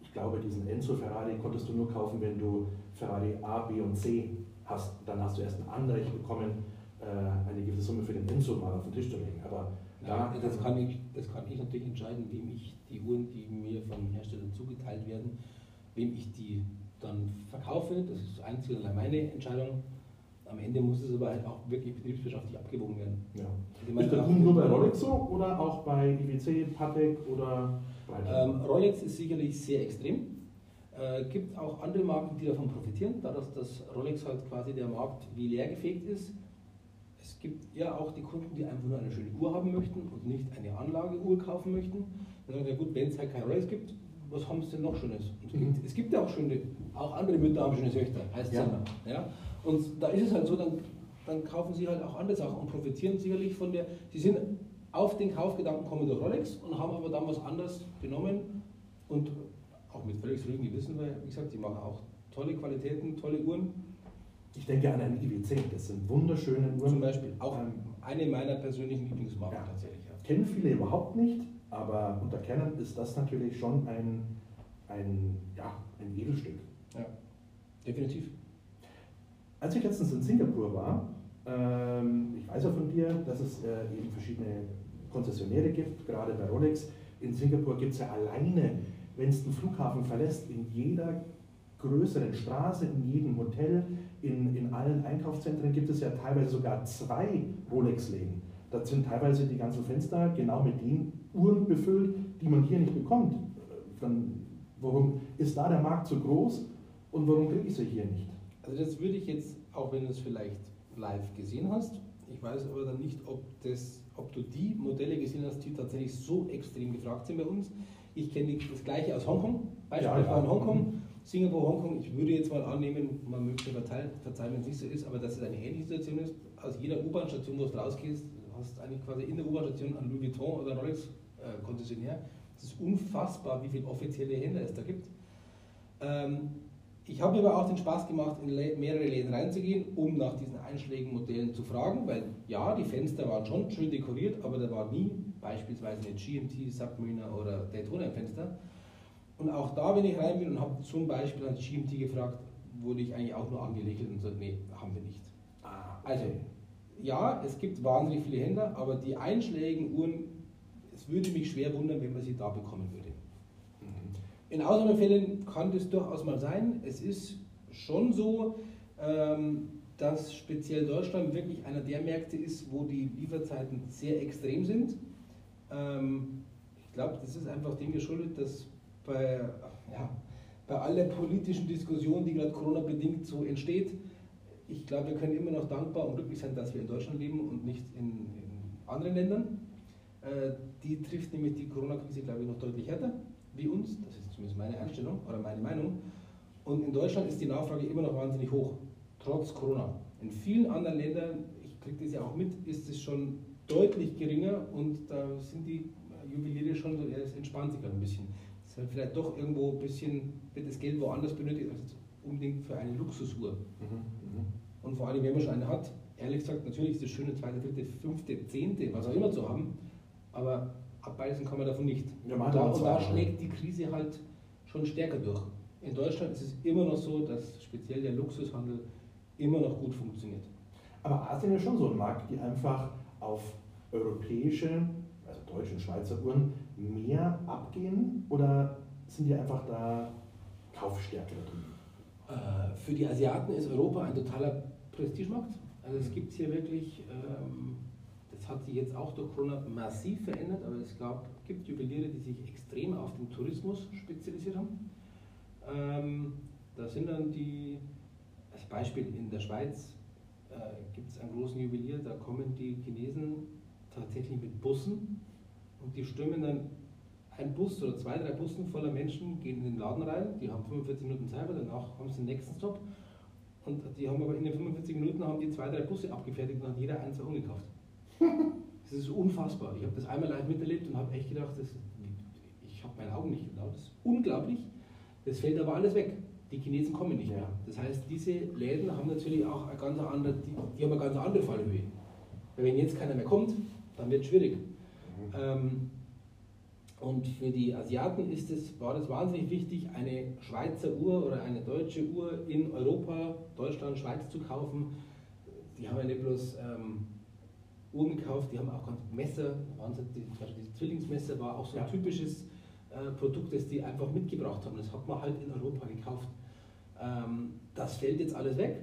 ich glaube, diesen Enzo Ferrari konntest du nur kaufen, wenn du Ferrari A, B und C hast. Dann hast du erst ein Anrecht bekommen, eine gewisse Summe für den Enzo mal auf den Tisch zu legen. Aber da, das, kann ich, das kann ich natürlich entscheiden, wem ich die Uhren, die mir von Herstellern zugeteilt werden, wem ich die dann verkaufe. Das ist einzig und allein meine Entscheidung. Am Ende muss es aber halt auch wirklich betriebswirtschaftlich abgewogen werden. Ja. Also ist der Punkt nur bei Rolex so oder auch bei IWC, Patek oder ähm, Rolex ist sicherlich sehr extrem. Äh, gibt auch andere Marken, die davon profitieren, dadurch, dass Rolex halt quasi der Markt wie leer gefegt ist. Es gibt ja auch die Kunden, die einfach nur eine schöne Uhr haben möchten und nicht eine Anlageuhr kaufen möchten. Dann sagen ja gut, wenn es halt kein Rolex gibt, was haben sie denn noch Schönes? Es gibt, mhm. es, gibt, ja auch schöne, auch andere Mütter haben schöne Töchter, heißt es ja. immer. Ja? Und da ist es halt so, dann, dann kaufen sie halt auch andere Sachen und profitieren sicherlich von der, sie sind auf den Kaufgedanken kommen durch Rolex und haben aber dann was anderes genommen und auch mit völlig ruhigem Gewissen, weil, wie gesagt, die machen auch tolle Qualitäten, tolle Uhren ich denke an einen IWC, das sind wunderschöne Uhren. Zum Beispiel, auch ähm, eine meiner persönlichen Lieblingsmarken ja. tatsächlich. Ja. Kennen viele überhaupt nicht, aber unter Kennern ist das natürlich schon ein, ein, ja, ein Edelstück. Ja, definitiv. Als ich letztens in Singapur war, ähm, ich weiß ja von dir, dass es äh, eben verschiedene Konzessionäre gibt, gerade bei Rolex. In Singapur gibt es ja alleine, wenn es den Flughafen verlässt, in jeder größeren Straße, in jedem Hotel, in, in allen Einkaufszentren gibt es ja teilweise sogar zwei Rolex-Läden. Da sind teilweise die ganzen Fenster genau mit den Uhren befüllt, die man hier nicht bekommt. Dann, warum ist da der Markt so groß und warum kriege ich sie hier nicht? Also das würde ich jetzt, auch wenn du es vielleicht live gesehen hast, ich weiß aber dann nicht, ob, das, ob du die Modelle gesehen hast, die tatsächlich so extrem gefragt sind bei uns. Ich kenne das gleiche aus Hongkong, beispielsweise ja, ja. in Hongkong. Singapur, Hongkong, ich würde jetzt mal annehmen, man möchte verzeihen, wenn es nicht so ist, aber dass es eine ähnliche Situation ist. Aus jeder U-Bahn-Station, wo du rausgehst, hast du eigentlich quasi in der U-Bahn-Station einen Louis Vuitton oder Rolex-Konzessionär. Es ist unfassbar, wie viele offizielle Händler es da gibt. Ähm, ich habe mir aber auch den Spaß gemacht, in mehrere Läden reinzugehen, um nach diesen einschlägigen Modellen zu fragen, weil ja, die Fenster waren schon schön dekoriert, aber da war nie beispielsweise eine GMT, Submariner oder Daytona Fenster. Und auch da, wenn ich rein bin und habe zum Beispiel an GMT gefragt, wurde ich eigentlich auch nur angelächelt und gesagt, nee, haben wir nicht. Ah, also, ja, es gibt wahnsinnig viele Händler, aber die einschlägigen Uhren, es würde mich schwer wundern, wenn man sie da bekommen würde. Mhm. In Ausnahmefällen kann das durchaus mal sein. Es ist schon so, ähm, dass speziell Deutschland wirklich einer der Märkte ist, wo die Lieferzeiten sehr extrem sind. Ähm, ich glaube, das ist einfach dem geschuldet, dass bei, ja, bei aller politischen Diskussion, die gerade Corona-bedingt so entsteht, ich glaube, wir können immer noch dankbar und glücklich sein, dass wir in Deutschland leben und nicht in, in anderen Ländern. Äh, die trifft nämlich die Corona-Krise, glaube ich, noch deutlich härter wie uns. Das ist zumindest meine Einstellung oder meine Meinung. Und in Deutschland ist die Nachfrage immer noch wahnsinnig hoch, trotz Corona. In vielen anderen Ländern, ich kriege das ja auch mit, ist es schon deutlich geringer und da sind die Juweliere schon es entspannt sich ein bisschen. Ist halt vielleicht doch irgendwo ein bisschen, wird das Geld woanders benötigt, als unbedingt für eine Luxusuhr. Mhm. Mhm. Und vor allem, wenn man schon eine hat, ehrlich gesagt, natürlich ist es schön, eine zweite, dritte, fünfte, zehnte, was auch immer zu haben, aber abbeißen kann man davon nicht. Ja, und da, und da schlägt die Krise halt schon stärker durch. In Deutschland ist es immer noch so, dass speziell der Luxushandel immer noch gut funktioniert. Aber Asien ist schon so ein Markt, die einfach auf europäische, also deutsche und Schweizer Uhren mehr abgehen oder sind die einfach da kaufstärker drin? Äh, für die Asiaten ist Europa ein totaler Prestigemarkt. Also es gibt hier wirklich, ähm, das hat sich jetzt auch durch Corona massiv verändert, aber es gab, gibt Juweliere, die sich extrem auf den Tourismus spezialisiert haben. Ähm, da sind dann die, als Beispiel in der Schweiz äh, gibt es einen großen Juwelier, da kommen die Chinesen tatsächlich mit Bussen und die stürmen dann ein Bus oder zwei, drei Bussen voller Menschen gehen in den Laden rein, die haben 45 Minuten Zeit, danach haben sie den nächsten Stop und die haben aber in den 45 Minuten haben die zwei, drei Busse abgefertigt und hat jeder eins umgekauft. das ist unfassbar. Ich habe das einmal live miterlebt und habe echt gedacht, das, ich habe meine Augen nicht geglaubt. Das ist unglaublich. Das fällt aber alles weg. Die Chinesen kommen nicht mehr. Das heißt, diese Läden haben natürlich auch eine ganz andere, die, die haben eine ganz andere Fallhöhe. Weil wenn jetzt keiner mehr kommt, dann wird es schwierig. Ähm, und für die Asiaten ist es, war das wahnsinnig wichtig, eine Schweizer Uhr oder eine deutsche Uhr in Europa, Deutschland, Schweiz zu kaufen. Die haben ja nicht bloß ähm, Uhren gekauft, die haben auch ganz Messer, die, dieses Zwillingsmesser war auch so ein ja. typisches äh, Produkt, das die einfach mitgebracht haben. Das hat man halt in Europa gekauft. Ähm, das fällt jetzt alles weg.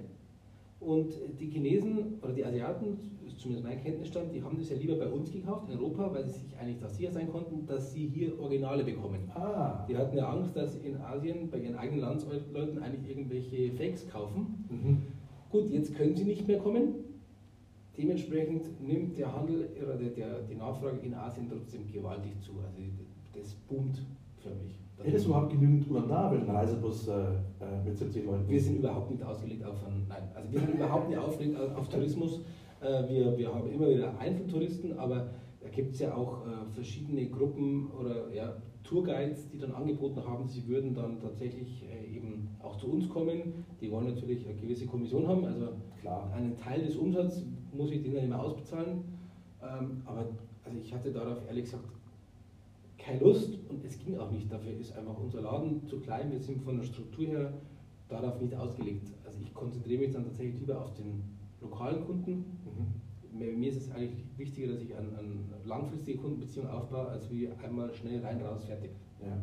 Und die Chinesen oder die Asiaten, zumindest mein Kenntnisstand, die haben das ja lieber bei uns gekauft, in Europa, weil sie sich eigentlich da sicher sein konnten, dass sie hier Originale bekommen. Ah. Die hatten ja Angst, dass sie in Asien bei ihren eigenen Landsleuten eigentlich irgendwelche Fakes kaufen. Mhm. Gut, jetzt können sie nicht mehr kommen. Dementsprechend nimmt der Handel oder der, der, die Nachfrage in Asien trotzdem gewaltig zu. Also das boomt förmlich. Hättest du überhaupt genügend Uhren da, wenn ein Reisebus äh, mit 70 Leuten? Wir sind überhaupt nicht ausgelegt auf, nein, also wir sind überhaupt nicht ausgelegt auf Tourismus. Äh, wir, wir haben immer wieder Einzeltouristen, aber da gibt es ja auch äh, verschiedene Gruppen oder ja, Tourguides, die dann angeboten haben, sie würden dann tatsächlich äh, eben auch zu uns kommen. Die wollen natürlich eine gewisse Kommission haben, also Klar. einen Teil des Umsatzes muss ich denen dann immer ausbezahlen. Ähm, aber also ich hatte darauf ehrlich gesagt keine Lust und es ging auch nicht. Dafür ist einfach unser Laden zu klein. Wir sind von der Struktur her darauf nicht ausgelegt. Also ich konzentriere mich dann tatsächlich lieber auf den lokalen Kunden. Mhm. Mir ist es eigentlich wichtiger, dass ich eine an langfristige Kundenbeziehung aufbaue, als wie einmal schnell rein, raus, fertig. Ja.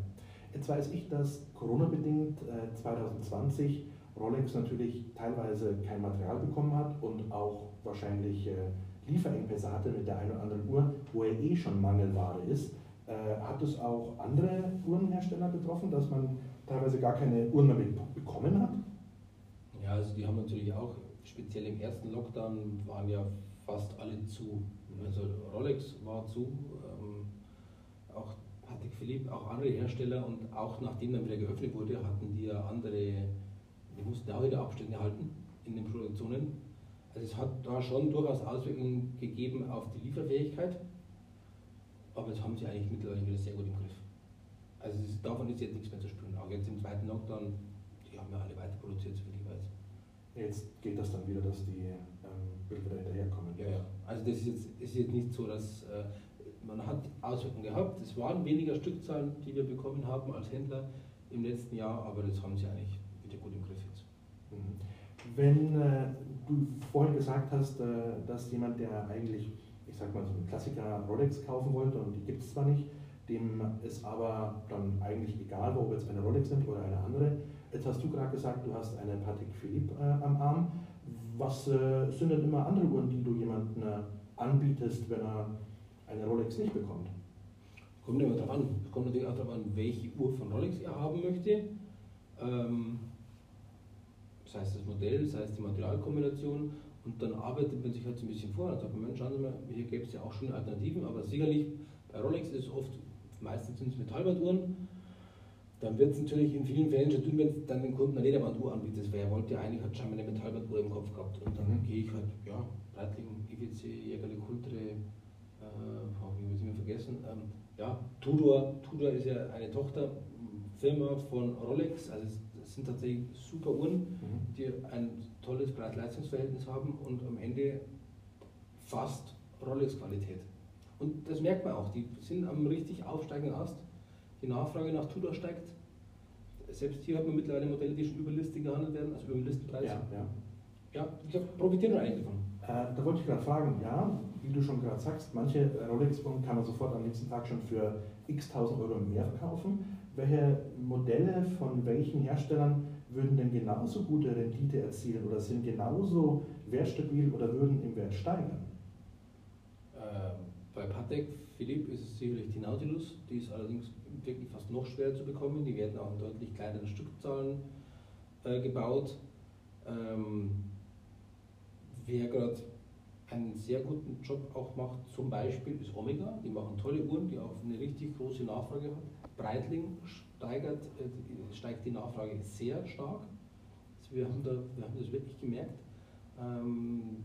Jetzt weiß ich, dass Corona-bedingt äh, 2020 Rolex natürlich teilweise kein Material bekommen hat und auch wahrscheinlich äh, Lieferengpässe hatte mit der einen oder anderen Uhr, wo er eh schon Mangelware ist. Äh, hat es auch andere Uhrenhersteller betroffen, dass man teilweise gar keine Uhren mehr bekommen hat? Ja, also die haben natürlich auch, speziell im ersten Lockdown waren ja fast alle zu. Also Rolex war zu, ähm, auch Patek Philippe, auch andere Hersteller und auch nachdem dann wieder geöffnet wurde, hatten die ja andere, die mussten auch wieder Abstände halten in den Produktionen. Also es hat da schon durchaus Auswirkungen gegeben auf die Lieferfähigkeit. Aber das haben sie eigentlich mittlerweile wieder sehr gut im Griff. Also ist, davon ist jetzt nichts mehr zu spüren. Auch jetzt im zweiten Lockdown, die haben ja alle weiter produziert, weiß. Jetzt geht das dann wieder, dass die ähm, Bilder hinterherkommen. Ja, ja. Also das ist jetzt, ist jetzt nicht so, dass äh, man hat Auswirkungen gehabt. Es waren weniger Stückzahlen, die wir bekommen haben als Händler im letzten Jahr, aber das haben sie eigentlich wieder gut im Griff jetzt. Mhm. Wenn äh, du vorhin gesagt hast, äh, dass jemand, der eigentlich ich sag mal, so einen Klassiker Rolex kaufen wollte und die gibt es zwar nicht, dem ist aber dann eigentlich egal, ob jetzt eine Rolex nimmt oder eine andere. Jetzt hast du gerade gesagt, du hast eine Patek Philippe äh, am Arm. Was äh, sind denn immer andere Uhren, die du jemandem äh, anbietest, wenn er eine Rolex nicht bekommt? Kommt immer darauf an. Es kommt natürlich auch darauf an, welche Uhr von Rolex er haben möchte. Ähm, das heißt das Modell, das heißt die Materialkombination und dann arbeitet man sich halt so ein bisschen vor. Dann sagt man, schauen Sie mal, hier gäbe es ja auch schon Alternativen, aber sicherlich bei Rolex ist es oft, meistens sind es Metallbanduhren. Dann wird es natürlich in vielen Fällen schon tun, wenn es dann den Kunden eine Lederbanduhr anbietet. Weil er wollte ja eigentlich, hat schon eine Metallbanduhr im Kopf gehabt. Und dann mhm. gehe ich halt, ja, Breitling, IWC, Jägerle, Kultre, äh, ich muss ich vergessen, ähm, ja, Tudor, Tudor ist ja eine Tochterfirma von Rolex, also es sind tatsächlich super Uhren, mhm. die ein tolles Preis-Leistungs-Verhältnis haben und am Ende fast Rolex-Qualität. Und das merkt man auch, die sind am richtig aufsteigenden Ast. Die Nachfrage nach Tudor steigt. Selbst hier hat man mittlerweile Modelle, die schon über Liste gehandelt werden, also über den Listenpreis. Ja, ja. ja ich glaube, profitieren wir eigentlich davon. Äh, da wollte ich gerade fragen, ja, wie du schon gerade sagst, manche Rolex-Uhren kann man sofort am nächsten Tag schon für x tausend Euro mehr verkaufen. Welche Modelle von welchen Herstellern würden denn genauso gute Rendite erzielen oder sind genauso wertstabil oder würden im Wert steigern? Ähm, bei Patek Philipp ist es sicherlich die Nautilus, die ist allerdings wirklich fast noch schwerer zu bekommen. Die werden auch in deutlich kleineren Stückzahlen äh, gebaut. Ähm, wer gerade einen sehr guten Job auch macht, zum Beispiel ist Omega, die machen tolle Uhren, die auch eine richtig große Nachfrage haben. Breitling steigert, äh, steigt die Nachfrage sehr stark. Also wir, haben da, wir haben das wirklich gemerkt. Ähm,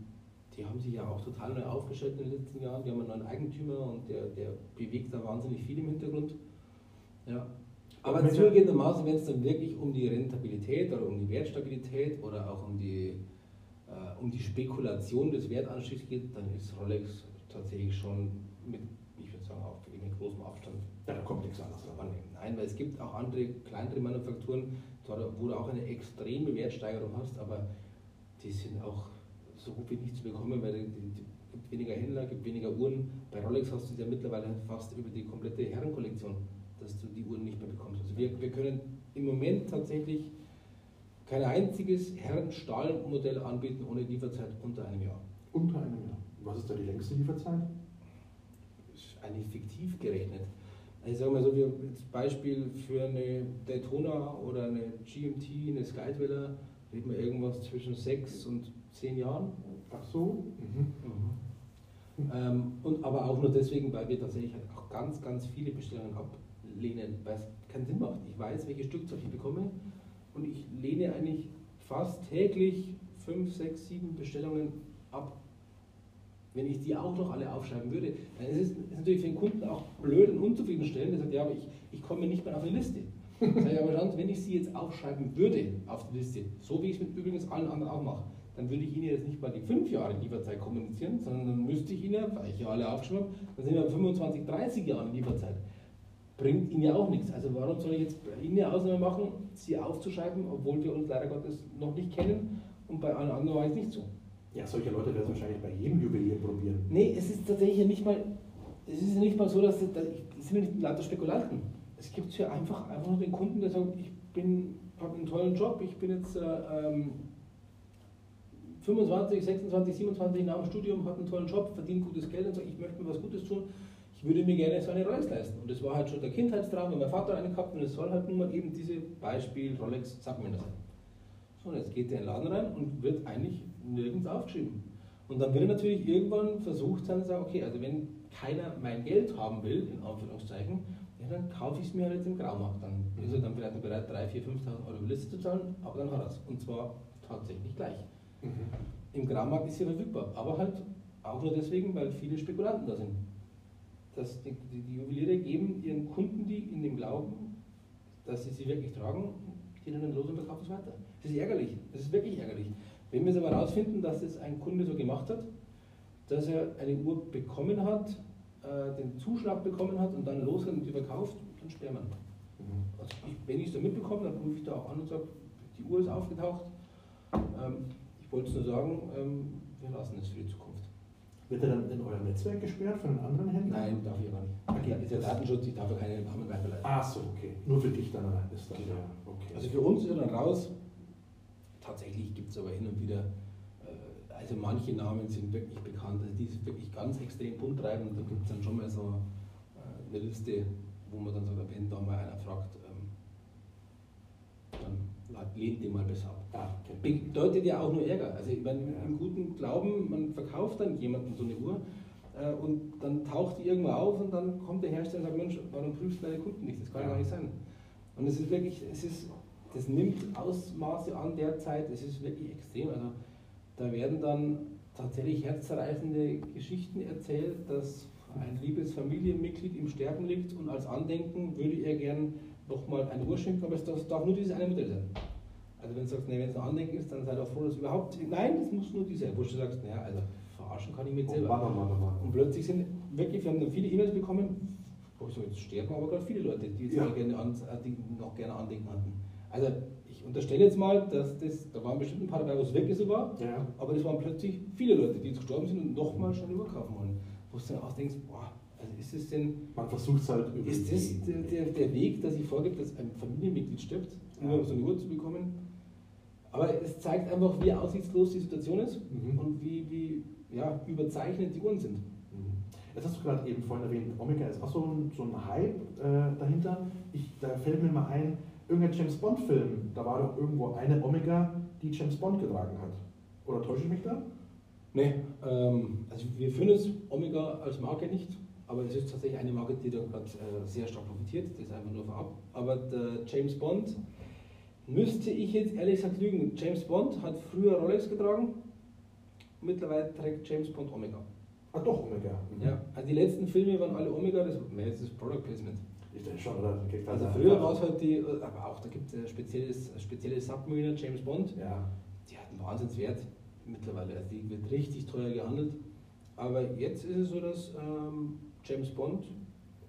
die haben sich ja auch total neu aufgestellt in den letzten Jahren. Die haben einen neuen Eigentümer und der, der bewegt da wahnsinnig viel im Hintergrund. Ja. Aber zugegebenermaßen, wenn es dann wirklich um die Rentabilität oder um die Wertstabilität oder auch um die, äh, um die Spekulation des Wertanstiegs geht, dann ist Rolex tatsächlich schon mit, ich würde sagen, auch mit großem Abstand. Ja, da kommt nichts anderes dran. Nein, weil es gibt auch andere kleinere Manufakturen, wo du auch eine extreme Wertsteigerung hast, aber die sind auch so gut wie nicht zu bekommen, weil es gibt weniger Händler, gibt weniger Uhren. Bei Rolex hast du es ja mittlerweile fast über die komplette Herrenkollektion, dass du die Uhren nicht mehr bekommst. Also wir, wir können im Moment tatsächlich kein einziges Herrenstahlmodell anbieten ohne Lieferzeit unter einem Jahr. Unter einem Jahr. Was ist da die längste Lieferzeit? Ist eigentlich fiktiv gerechnet. Ich sage mal so, wir als Beispiel für eine Daytona oder eine GMT, eine Skydweller, reden wir irgendwas zwischen sechs und zehn Jahren. Ach so. Mhm. Mhm. Ähm, und aber auch nur deswegen, weil wir tatsächlich halt auch ganz, ganz viele Bestellungen ablehnen, weil es keinen Sinn macht. Ich weiß, welche Stückzahl ich bekomme und ich lehne eigentlich fast täglich fünf, sechs, sieben Bestellungen ab. Wenn ich die auch noch alle aufschreiben würde, dann ist es natürlich für den Kunden auch blöd und unzufriedenstellend. Der sagt, ja, aber ich, ich komme nicht mehr auf eine Liste. Sag ich aber schauen, wenn ich sie jetzt aufschreiben würde auf die Liste, so wie ich es mit übrigens allen anderen auch mache, dann würde ich Ihnen jetzt nicht mal die fünf Jahre Lieferzeit kommunizieren, sondern dann müsste ich Ihnen, weil ich ja alle aufgeschrieben habe, dann sind wir bei 25, 30 Jahren Lieferzeit. Bringt Ihnen ja auch nichts. Also warum soll ich jetzt bei Ihnen eine Ausnahme machen, Sie aufzuschreiben, obwohl wir uns leider Gottes noch nicht kennen und bei allen anderen war es nicht so. Ja, solche Leute werden es wahrscheinlich bei jedem Juwelier probieren. Nee, es ist tatsächlich ja nicht mal, es ist ja nicht mal so, dass, das, das sind ja nicht lauter Spekulanten. Es gibt ja einfach, einfach nur den Kunden, der sagt, ich bin, habe einen tollen Job, ich bin jetzt äh, ähm, 25, 26, 27 nach dem Studium, hat einen tollen Job, verdient gutes Geld und sagt, ich möchte mir was Gutes tun, ich würde mir gerne so eine Rolex leisten. Und das war halt schon der Kindheitstraum, wenn mein Vater eine gehabt und es soll halt nun mal eben diese Beispiel Rolex Submariner sein. So, und jetzt geht der in den Laden rein und wird eigentlich nirgends aufgeschrieben. Und dann wird er natürlich irgendwann versucht sein, zu sagen, okay, also wenn keiner mein Geld haben will, in Anführungszeichen, ja, dann kaufe ich es mir halt jetzt im Graumarkt. Dann ist er dann vielleicht bereit, 3.000, 4.000, 5.000 Euro Liste zu zahlen, aber dann hat er es. Und zwar tatsächlich gleich. Mhm. Im Graumarkt ist sie verfügbar, aber halt auch nur deswegen, weil viele Spekulanten da sind. Dass die, die, die Juweliere geben ihren Kunden die in dem Glauben, dass sie sie wirklich tragen, die dann los und verkaufen es weiter. Das ist ärgerlich, das ist wirklich ärgerlich. Wenn wir es aber herausfinden, dass es ein Kunde so gemacht hat, dass er eine Uhr bekommen hat, äh, den Zuschlag bekommen hat und dann losrennt und die verkauft, dann sperrt man. Mhm. Also ich, wenn ich es da mitbekomme, dann rufe ich da auch an und sage, die Uhr ist aufgetaucht. Ähm, wollte es nur sagen, ähm, wir lassen es für die Zukunft. Wird er dann in eurem Netzwerk gesperrt von den anderen Händlern? Nein, darf ich aber nicht. Okay. Das ist ja Datenschutz, ich darf ja keine Namen weiterleiten. Ach so, okay. Nur für dich dann allein ist das. Genau. Okay. Also für uns ist er dann raus. Tatsächlich gibt es aber hin und wieder, äh, also manche Namen sind wirklich bekannt, also die ist wirklich ganz extrem bunt treiben und da gibt es dann schon mal so äh, eine Liste, wo man dann sagt, wenn da mal einer fragt, lehnt den mal besser ab. Ja, bedeutet ja auch nur Ärger. Also ich meine, im guten Glauben, man verkauft dann jemandem so eine Uhr äh, und dann taucht die irgendwo auf und dann kommt der Hersteller und sagt, Mensch, warum prüfst du deine Kunden nicht? Das kann ja gar nicht sein. Und es ist wirklich, es ist, das nimmt Ausmaße an der Zeit, es ist wirklich extrem. Also da werden dann tatsächlich herzzerreißende Geschichten erzählt, dass ein liebes Familienmitglied im Sterben liegt und als Andenken würde er gern nochmal eine Uhr schenken, aber es darf nur dieses eine Modell sein. Also wenn du sagst, nee, wenn es ein Andenken ist, dann sei doch froh, dass überhaupt, nein, es muss nur diese. Wo du sagst, naja, also verarschen kann ich mich selber. Mann, Mann, Mann, Mann. Und plötzlich sind wirklich, wir haben dann viele E-Mails bekommen, wo ich so, jetzt sterben aber gerade viele Leute, die jetzt Ja. noch, gerne an, noch gerne Andenken hatten. Also ich unterstelle jetzt mal, dass das, da waren bestimmt ein paar dabei, wo es wirklich so war, Ja. aber das waren plötzlich viele Leute, die jetzt gestorben sind und nochmal schnell überkaufen wollen. Wo du dann auch denkst, boah, also ist das denn, Man versucht es halt über ist das der, der, der Weg, dass ich vorgebe, dass ein Familienmitglied stirbt, nur um so eine Uhr zu bekommen? Aber es zeigt einfach, wie aussichtslos die Situation ist Mhm. und wie, wie ja, überzeichnet die Uhren sind. Mhm. Jetzt hast du gerade eben vorhin erwähnt, Omega ist auch so ein, so ein Hype äh, dahinter. Ich, da fällt mir mal ein, irgendein James Bond-Film, da war doch irgendwo eine Omega, die James Bond getragen hat. Oder täusche ich mich da? Nee, ähm, also wir führen es Omega als Marke nicht, aber es ist tatsächlich eine Marke, die da gerade äh, sehr stark profitiert, das ist einfach nur vorab. Aber der James Bond müsste ich jetzt ehrlich gesagt lügen. James Bond hat früher Rolex getragen, mittlerweile trägt James Bond Omega. Ah, doch, Omega. Mhm. Ja, also die letzten Filme waren alle Omega, das, nee, das Product Placement. Ich denke schon, oder? Also früher war es halt die, aber auch da gibt es ein spezielles, spezielle Submariner, James Bond, Ja. die hat einen Wahnsinnswert mittlerweile. Also die wird richtig teuer gehandelt. Aber jetzt ist es so, dass ähm, James Bond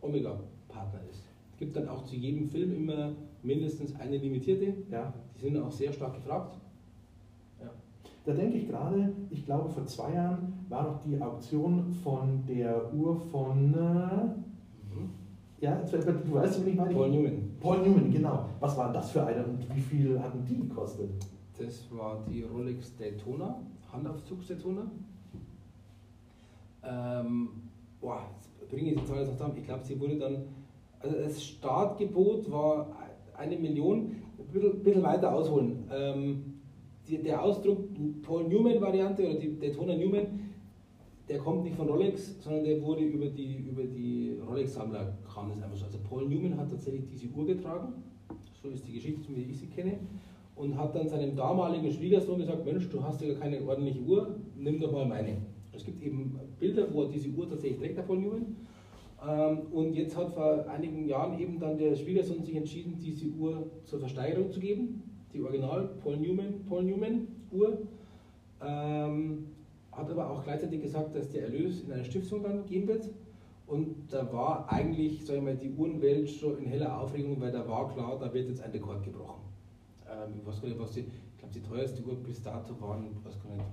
Omega-Partner ist. Es gibt dann auch zu jedem Film immer mindestens eine limitierte. ja. Die sind auch sehr stark gefragt. Da denke ich gerade, ich glaube vor zwei Jahren war noch die Auktion von der Uhr von, äh, ja, fällt mir- du weißt, wen ich meine? Paul Newman. Paul Newman, genau. Was war das für eine und wie viel hatten die gekostet? Das war die Rolex Daytona, Handaufzugs Daytona. Ähm, boah, bringe die Zahl jetzt noch zusammen. Ich glaube, sie wurde dann, also das Startgebot war eine Million, ein bisschen, bisschen weiter ausholen. Ähm, die, der Ausdruck Paul Newman Variante oder die Daytona Newman, der kommt nicht von Rolex, sondern der wurde über die, über die Rolex-Sammler kam das einfach so. Also Paul Newman hat tatsächlich diese Uhr getragen, so ist die Geschichte, wie ich sie kenne und hat dann seinem damaligen Schwiegersohn gesagt, Mensch, du hast ja keine ordentliche Uhr, nimm doch mal meine. Es gibt eben Bilder, wo er diese Uhr tatsächlich trägt, der Paul Newman. Und jetzt hat vor einigen Jahren eben dann der Schwiegersohn sich entschieden, diese Uhr zur Versteigerung zu geben. Die Original Paul Newman, Paul Newman Uhr. Ähm, hat aber auch gleichzeitig gesagt, dass der Erlös in eine Stiftung dann gehen wird. Und da war eigentlich, sag ich mal, die Uhrenwelt schon in heller Aufregung, weil da war klar, da wird jetzt ein Rekord gebrochen. Ähm, ich weiß gar nicht, was die, ich glaube, die teuerste Uhr bis dato waren, was gar nicht,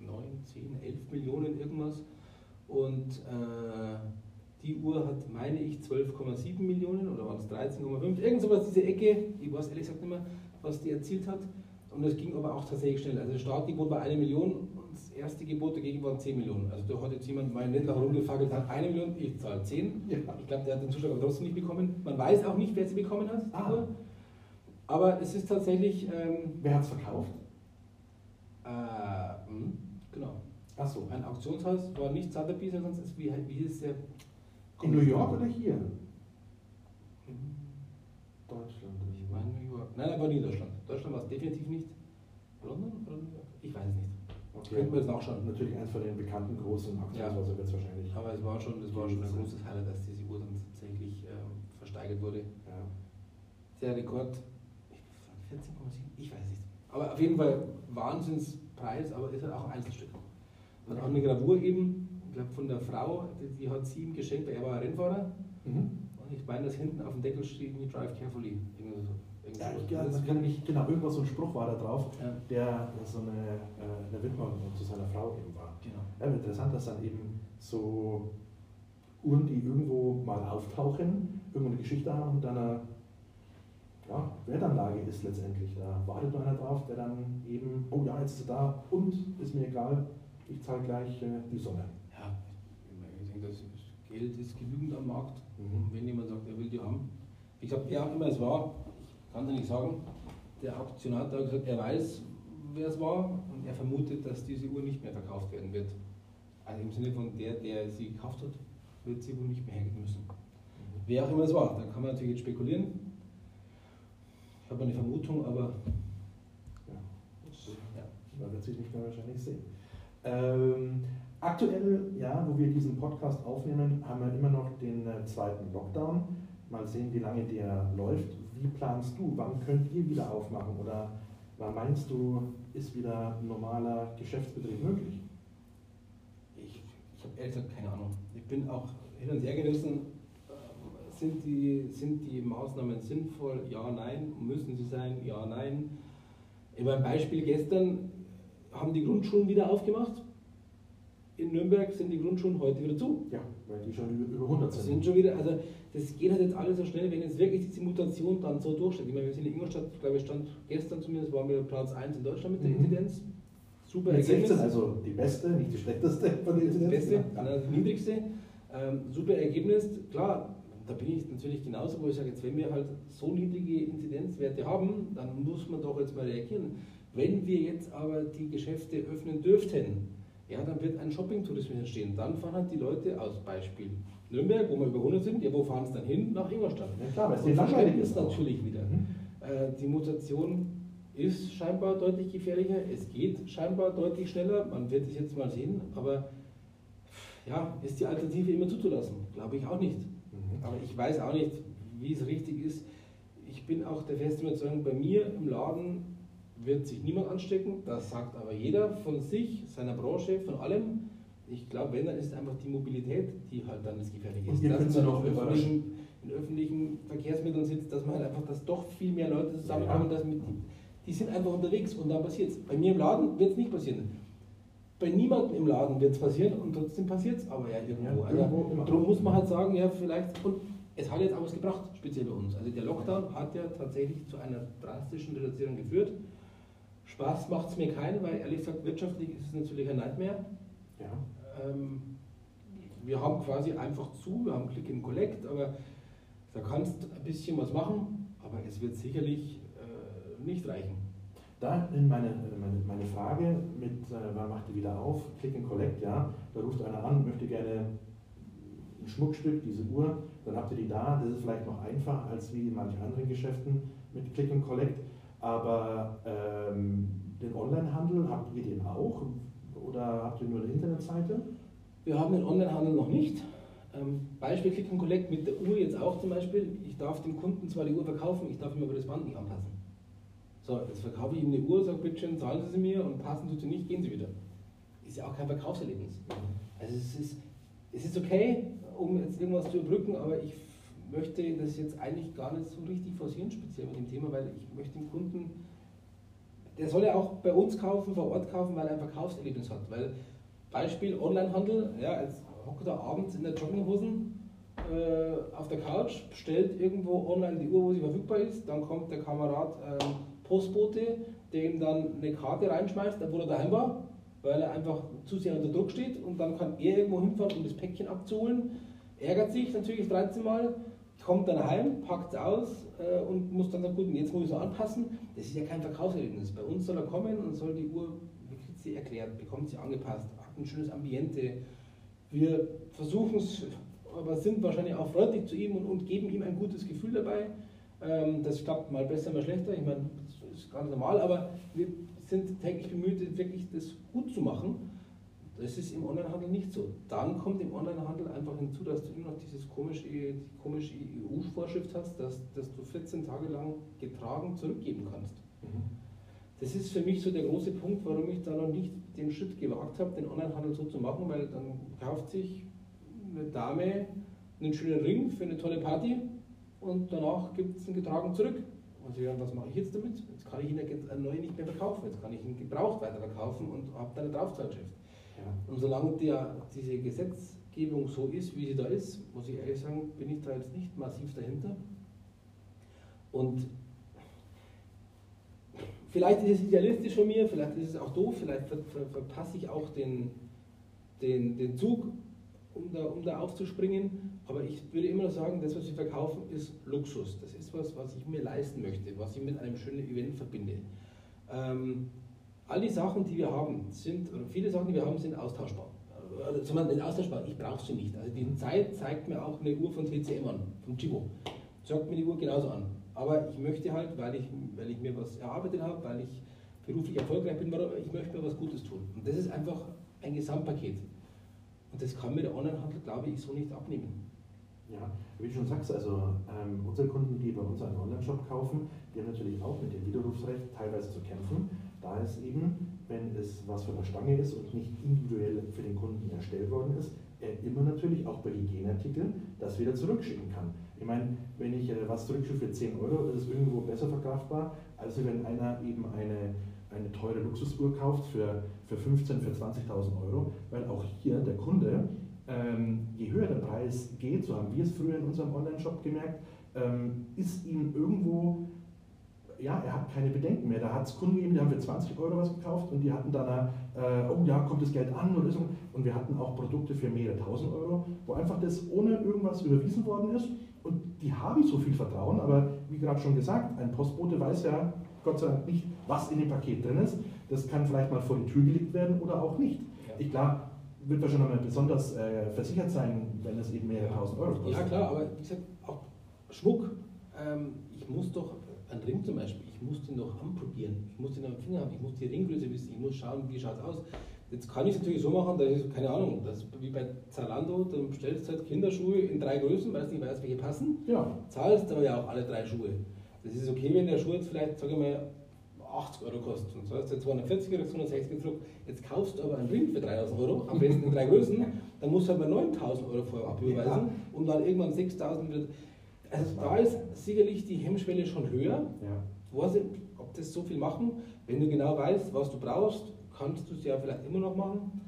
9, 10, 11 Millionen irgendwas. Und äh, die Uhr hat, meine ich, 12,7 Millionen oder waren es 13,5, irgend sowas, diese Ecke, ich weiß ehrlich gesagt nicht mehr, was die erzielt hat. Und das ging aber auch tatsächlich schnell. Also das Startgebot war eine Million und das erste Gebot dagegen waren 10 Millionen. Also da hat jetzt jemand meinen Ländler rumgefackelt, hat eine Million, ich zahle 10. Ja. Ich glaube, der hat den Zuschlag aber trotzdem nicht bekommen. Man weiß auch nicht, wer sie bekommen hat, die Ah. Uhr. Aber es ist tatsächlich, ähm, Wer hat es verkauft? äh, genau, Achso. ein Auktionshaus, war nicht Sotheby's, sondern sonst ist, wie, wie hieß der? In New York oder hier? Deutschland. Ich meine New York. Nein, aber Niederschland. Deutschland war es definitiv nicht. London oder New York? Ich weiß es nicht. Okay. Könnten wir jetzt nachschauen. Natürlich eins von den bekannten großen Auktionshäusern wird es wahrscheinlich. Aber es war schon, das war schon ein großes Highlight, dass diese Uhr dann tatsächlich ähm, versteigert wurde. Ja. Der Rekord, ich weiß nicht, 14,7, ich weiß es nicht. Aber auf jeden Fall Wahnsinnspreis, aber ist halt auch ein Einzelstück. Hat auch eine Gravur eben, ich glaube von der Frau, die, die hat sie ihm geschenkt, weil er war ein Rennfahrer. Mhm. Und ich meine, dass hinten auf dem Deckel steht, "You drive carefully. Irgendwie so. Ja, ich, ja, Das kann wirklich- ich, genau, irgendwas so ein Spruch war da drauf, Ja, der so eine, äh, eine Widmung zu seiner Frau eben war. genau. Ja, interessant, dass dann eben so Uhren, die irgendwo mal auftauchen, irgendwo eine Geschichte haben und dann eine ja, Wertanlage ist letztendlich. Da wartet einer drauf, der dann eben, oh ja, jetzt ist er da und ist mir egal, ich zahle gleich äh, die Sonne. Ja, ich denke, das Geld ist genügend am Markt. Mhm. Wenn jemand sagt, er will die haben, wie gesagt, wer auch immer es war, ich kann es nicht sagen, der Auktionat hat gesagt, er weiß, wer es war und er vermutet, dass diese Uhr nicht mehr verkauft werden wird. Also im Sinne von der, der sie gekauft hat, wird sie wohl nicht mehr hergeben müssen. Wer auch immer es war, da kann man natürlich jetzt spekulieren. Ich habe eine Vermutung, aber Ja. ja. Man wird sich nicht mehr wahrscheinlich sehen. Ähm, Aktuell, ja, wo wir diesen Podcast aufnehmen, haben wir immer noch den äh, zweiten Lockdown. Mal sehen, wie lange der läuft. Wie planst du? Wann könnt ihr wieder aufmachen? Oder wann meinst du, ist wieder normaler Geschäftsbetrieb möglich? Ich, ich habe ehrlich gesagt keine Ahnung. Ich bin auch hin und her gerissen. Äh, sind die, sind die Maßnahmen sinnvoll? Ja, nein. Müssen sie sein? Ja, nein. In meinem Beispiel gestern haben die Grundschulen wieder aufgemacht. In Nürnberg sind die Grundschulen heute wieder zu. Ja, weil die schon über 100 sind. sind schon wieder, also das geht halt jetzt alles so schnell, wenn jetzt wirklich diese Mutation dann so durchsteht. Ich meine, wir sind in Ingolstadt, glaube ich, stand gestern zumindest, waren wir Platz 1 in Deutschland mit der Mhm. Inzidenz. Super Mit Ergebnis. 16, also die beste, nicht die schlechteste von den Inzidenzen. Beste, Ja. also das niedrigste. Ähm, super Ergebnis. Klar, da bin ich natürlich genauso, wo ich sage, jetzt wenn wir halt so niedrige Inzidenzwerte haben, dann muss man doch jetzt mal reagieren. Wenn wir jetzt aber die Geschäfte öffnen dürften, ja, dann wird ein Shopping-Tourismus entstehen. Dann fahren halt die Leute aus Beispiel Nürnberg, wo wir über 100 sind, ja, wo fahren es dann hin? Nach Ingolstadt. Ja, klar, weil es langweilig ist. natürlich wieder. Mhm. Äh, die Mutation ist scheinbar deutlich gefährlicher, es geht scheinbar deutlich schneller, man wird es jetzt mal sehen, aber ja, ist die Alternative immer zuzulassen? Glaube ich auch nicht. Mhm. Aber ich weiß auch nicht, wie es richtig ist. Ich bin auch der festen Überzeugung, bei mir im Laden wird sich niemand anstecken, das sagt aber jeder von sich, seiner Branche, von allem. Ich glaube, wenn, dann ist einfach die Mobilität, die halt dann das Gefährliche ist. Dass man überraschen. öffentlichen, in öffentlichen Verkehrsmitteln sitzt, dass man halt einfach, dass doch viel mehr Leute zusammenkommen, Ja. dass mit, die sind einfach unterwegs und dann passiert es. Bei mir im Laden wird es nicht passieren. Bei niemandem im Laden wird es passieren und trotzdem passiert es aber ja irgendwo. Ja, also, irgendwo immer. darum muss man halt sagen, ja, vielleicht, und es hat jetzt auch was gebracht, speziell bei uns. Also der Lockdown hat ja tatsächlich zu einer drastischen Reduzierung geführt. Spaß macht es mir keinen, weil ehrlich gesagt, wirtschaftlich ist es natürlich ein Nightmare. Ja. Ähm, wir haben quasi einfach zu, wir haben Click and Collect, aber da kannst ein bisschen was machen, aber es wird sicherlich äh, nicht reichen. Da in meine, meine, meine Frage mit, äh, wann macht ihr wieder auf? Click and Collect, ja. Da ruft einer an, möchte gerne ein Schmuckstück, diese Uhr, dann habt ihr die da. Das ist vielleicht noch einfacher als wie in manchen anderen Geschäften mit Click and Collect. Aber ähm, den Onlinehandel, habt ihr den auch? Oder habt ihr nur eine Internetseite? Wir haben den Onlinehandel noch nicht. Ähm, Beispiel Click and Collect mit der Uhr jetzt auch zum Beispiel. Ich darf dem Kunden zwar die Uhr verkaufen, ich darf ihm aber das Band nicht anpassen. So, jetzt verkaufe ich ihm eine Uhr, sage bitte schön, zahlen Sie sie mir und passen tut sie nicht, gehen Sie wieder. Ist ja auch kein Verkaufserlebnis. Also es ist, es ist okay, um jetzt irgendwas zu überbrücken, aber ich möchte das jetzt eigentlich gar nicht so richtig forcieren, speziell mit dem Thema, weil ich möchte den Kunden, der soll ja auch bei uns kaufen, vor Ort kaufen, weil er ein Verkaufserlebnis hat. Weil Beispiel Onlinehandel, ja, jetzt hockt er abends in der Jogginghosen äh, auf der Couch, bestellt irgendwo online die Uhr, wo sie verfügbar ist, dann kommt der Kamerad ähm, Postbote, der ihm dann eine Karte reinschmeißt, obwohl er daheim war, weil er einfach zu sehr unter Druck steht und dann kann er irgendwo hinfahren, um das Päckchen abzuholen, ärgert sich natürlich 13 Mal, kommt dann heim, packt es aus äh, und muss dann sagen, gut, jetzt muss ich es noch anpassen. Das ist ja kein Verkaufserlebnis. Bei uns soll er kommen und soll die Uhr, wie sie erklärt, bekommt sie angepasst, hat ein schönes Ambiente. Wir versuchen es, aber sind wahrscheinlich auch freundlich zu ihm und, und geben ihm ein gutes Gefühl dabei. Ähm, das klappt mal besser, mal schlechter. Ich meine, das ist ganz normal, aber wir sind täglich bemüht, wirklich das gut zu machen. Das ist im Onlinehandel nicht so. Dann kommt im Onlinehandel einfach hinzu, dass du immer noch dieses komische, die komische EU-Vorschrift hast, dass, dass du 14 Tage lang getragen zurückgeben kannst. Das ist für mich so der große Punkt, warum ich da noch nicht den Schritt gewagt habe, den Onlinehandel so zu machen, weil dann kauft sich eine Dame einen schönen Ring für eine tolle Party und danach gibt es einen getragen zurück. Und sie sagen, was mache ich jetzt damit? Jetzt kann ich ihn neuen nicht mehr verkaufen, jetzt kann ich ihn gebraucht weiterverkaufen und habe dann ein Draufzahlgeschäft. Und solange der, diese Gesetzgebung so ist, wie sie da ist, muss ich ehrlich sagen, bin ich da jetzt nicht massiv dahinter. Und vielleicht ist es idealistisch von mir, vielleicht ist es auch doof, vielleicht ver, ver, verpasse ich auch den, den, den Zug, um da, um da aufzuspringen. Aber ich würde immer noch sagen, das, was wir verkaufen, ist Luxus. Das ist was, was ich mir leisten möchte, was ich mit einem schönen Event verbinde. Ähm, all die Sachen, die wir haben, sind, oder viele Sachen, die wir haben, sind austauschbar. Also, zumindest nicht austauschbar, ich brauche sie nicht. Also die Zeit zeigt mir auch eine Uhr von TCM an, vom Chibo. Sagt mir die Uhr genauso an. Aber ich möchte halt, weil ich, weil ich mir was erarbeitet habe, weil ich beruflich erfolgreich bin, ich möchte mir was Gutes tun. Und das ist einfach ein Gesamtpaket. Und das kann mir der Onlinehandel, glaube ich, so nicht abnehmen. Ja, wie du schon sagst, also ähm, unsere Kunden, die bei uns einen Online-Shop kaufen, die haben natürlich auch mit dem Widerrufsrecht teilweise zu kämpfen, da es eben, wenn es was von der Stange ist und nicht individuell für den Kunden erstellt worden ist, er immer natürlich auch bei Hygieneartikeln das wieder zurückschicken kann. Ich meine, wenn ich äh, was zurückschicke für 10 Euro, ist es irgendwo besser verkraftbar, als wenn einer eben eine, eine teure Luxusuhr kauft für, für 15.000, für 20.000 Euro, weil auch hier der Kunde ähm, je höher der Preis geht, so haben wir es früher in unserem Online-Shop gemerkt, ähm, ist ihm irgendwo, ja, er hat keine Bedenken mehr. Da hat es Kunden gegeben, die haben für 20 Euro was gekauft und die hatten dann, äh, oh ja, kommt das Geld an oder so. Und wir hatten auch Produkte für mehrere tausend Euro, wo einfach das ohne irgendwas überwiesen worden ist. Und die haben so viel Vertrauen, aber wie gerade schon gesagt, ein Postbote weiß ja Gott sei Dank nicht, was in dem Paket drin ist. Das kann vielleicht mal vor die Tür gelegt werden oder auch nicht. Ja. Ich glaube, wird wahrscheinlich nochmal besonders äh, versichert sein, wenn es eben mehrere tausend Euro kostet. Ja klar, aber wie gesagt, auch Schmuck. Ähm, ich muss doch, ein Ring zum Beispiel, ich muss den noch anprobieren. Ich muss den am Finger haben, ich muss die Ringgröße wissen, ich muss schauen, wie schaut es aus. Jetzt kann ich es natürlich so machen, dass ich, keine Ahnung, das wie bei Zalando, dann bestellst du halt Kinderschuhe in drei Größen, weil du nicht weißt, welche passen. Ja. Zahlst aber ja auch alle drei Schuhe. Das ist okay, wenn der Schuh jetzt vielleicht, sage ich mal, 80 Euro kostet. Und so hast du 240 oder 260 gedruckt. Jetzt kaufst du aber einen Ring für 3000 Euro, am besten in drei Größen, dann musst du aber 9000 Euro vorher abüberweisen ja. und dann irgendwann 6000 wird. Also da ist sicherlich die Hemmschwelle schon höher. Ja. Nicht, ob das so viel machen. Wenn du genau weißt, was du brauchst, kannst du es ja vielleicht immer noch machen.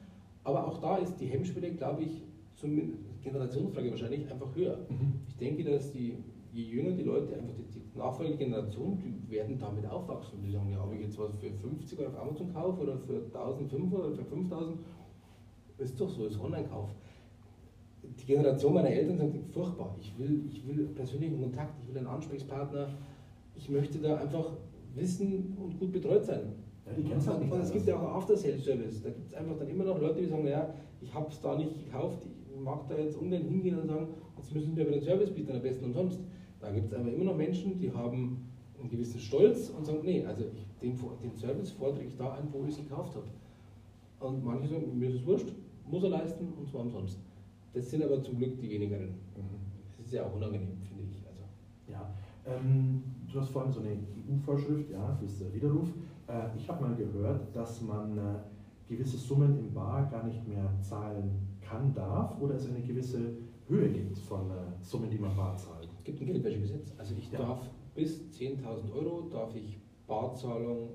Aber auch da ist die Hemmschwelle, glaube ich, zumindest Generationsfrage wahrscheinlich einfach höher. Mhm. Ich denke, dass die, je jünger die Leute, einfach die, die nachfolgende Generation, die werden damit aufwachsen. Die sagen, ja, ob ich jetzt was für 50 Euro auf Amazon kaufe oder für 1500 oder für 5000, ist doch so, ist Online-Kauf. Die Generation meiner Eltern sagt, furchtbar, ich will, ich will persönlichen Kontakt, ich will einen Ansprechpartner, ich möchte da einfach wissen und gut betreut sein. Ja, die kennen halt nicht. Und es gibt ja auch After-Sales-Service. Da gibt es einfach dann immer noch Leute, die sagen, ja, ich habe es da nicht gekauft, ich mag da jetzt ungern hingehen und sagen, jetzt müssen wir über den Service bieten, am besten umsonst. Da gibt es aber immer noch Menschen, die haben einen gewissen Stolz und sagen, nee, also ich, den, den Service fordere ich da an, wo ich es gekauft habe. Und manche sagen, mir ist es wurscht, muss er leisten und zwar umsonst. Das sind aber zum Glück die wenigeren. Mhm. Das ist ja auch unangenehm, finde ich. Also. Ja, ähm, du hast vorhin so eine EU-Vorschrift, ja, fürs Widerruf. Äh, ich habe mal gehört, dass man äh, gewisse Summen im Bar gar nicht mehr zahlen kann, darf oder es eine gewisse Höhe gibt von äh, Summen, die man bar zahlt. Es gibt ein Geldwäschegesetz. Also ich ja. darf bis 10.000 Euro darf ich Barzahlung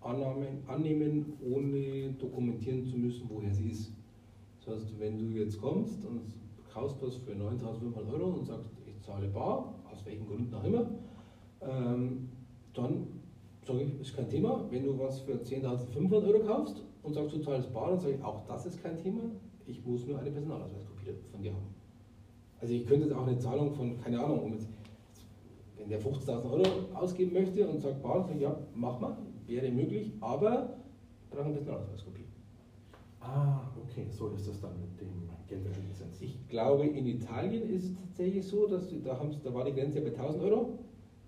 annehmen, annehmen, ohne dokumentieren zu müssen, woher sie ist. Das heißt, wenn du jetzt kommst und kaufst was für 9.500 Euro und sagst, ich zahle bar, aus welchen Gründen auch immer, ähm, dann sage ich, ist kein Thema. Wenn du was für 10.500 Euro kaufst und sagst, du zahlst bar, dann sage ich, auch das ist kein Thema. Ich muss nur eine Personalausweiskopie von dir haben. Also ich könnte jetzt auch eine Zahlung von, keine Ahnung, um jetzt, wenn der 50.000 Euro ausgeben möchte und sagt, bah, ja, mach mal, wäre möglich, aber ich brauche ein bisschen Ausweiskopie. Ah, okay, so ist das dann mit dem Geldwäschegesetz. Ich glaube, in Italien ist es tatsächlich so, dass da, da war die Grenze bei 1000 Euro,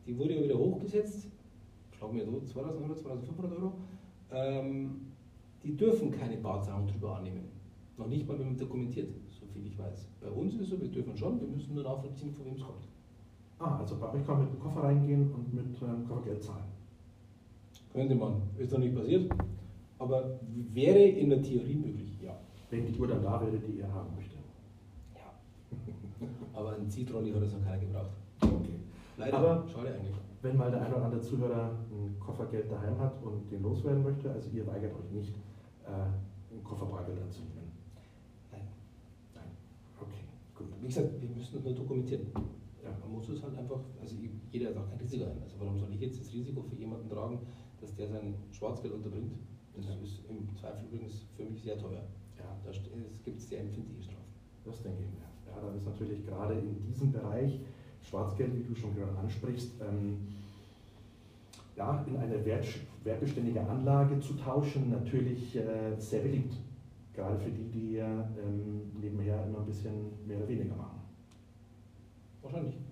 die wurde ja wieder hochgesetzt, schlag mir so 2000 Euro, 2500 Euro. Ähm, die dürfen keine Barzahlung drüber annehmen. Noch nicht mal, wenn man dokumentiert viel ich weiß. Bei uns ist es so, wir dürfen schon, wir müssen nur nachvollziehen, von wem es kommt. Ah, also bei euch kann man mit dem Koffer reingehen und mit ähm, Koffer Geld zahlen. Könnte man, ist noch nicht passiert, aber wäre in der Theorie möglich, ja. Wenn die Uhr dann da wäre, die ihr haben möchtet. Ja. aber ein Ziehtrolley hat es noch keiner gebraucht. Okay. Leider, aber schade eigentlich. Wenn mal der ein oder andere Zuhörer ein Koffer Geld daheim hat und den loswerden möchte, also ihr weigert euch nicht, äh, einen Koffer Bargeld anzunehmen. wie gesagt, wir müssen das nur dokumentieren. Ja. Man muss es halt einfach, also jeder hat auch kein Risiko ein. Also warum soll ich jetzt das Risiko für jemanden tragen, dass der sein Schwarzgeld unterbringt? Das ist im Zweifel übrigens für mich sehr teuer. Ja. Da gibt es sehr empfindliche Strafen. Das denke ich mir. Ja, dann ist natürlich gerade in diesem Bereich Schwarzgeld, wie du schon gerade ansprichst, ähm, ja, in eine wert, wertbeständige Anlage zu tauschen, natürlich äh, sehr beliebt. Gerade für die, die ähm, nebenher immer ein bisschen mehr oder weniger machen. Wahrscheinlich.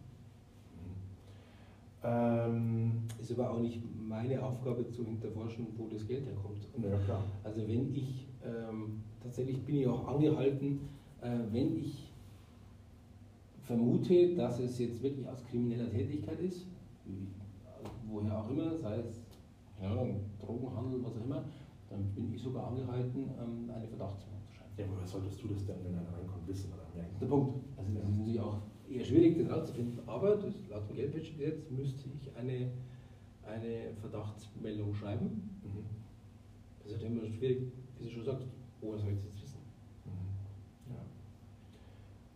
Ähm, ist aber auch nicht meine Aufgabe zu hinterforschen, wo das Geld herkommt. Ja, klar. Also wenn ich, ähm, tatsächlich bin ich auch angehalten, äh, wenn ich vermute, dass es jetzt wirklich aus krimineller Tätigkeit ist, woher auch immer, sei es ja, Drogenhandel, was auch immer, dann bin ich sogar angehalten, ähm, eine Verdachtsmeldung zu schreiben. Ja, woher solltest du das denn, wenn einer reinkommt, wissen oder merken? Der Punkt. Also das ist natürlich auch eher schwierig, das rauszufinden, aber das, laut dem Geldwäschegesetz müsste ich eine, eine Verdachtsmeldung schreiben. Mhm. Das ist halt immer schwierig, wie du schon sagst, woher soll ich das jetzt wissen? Mhm. Ja.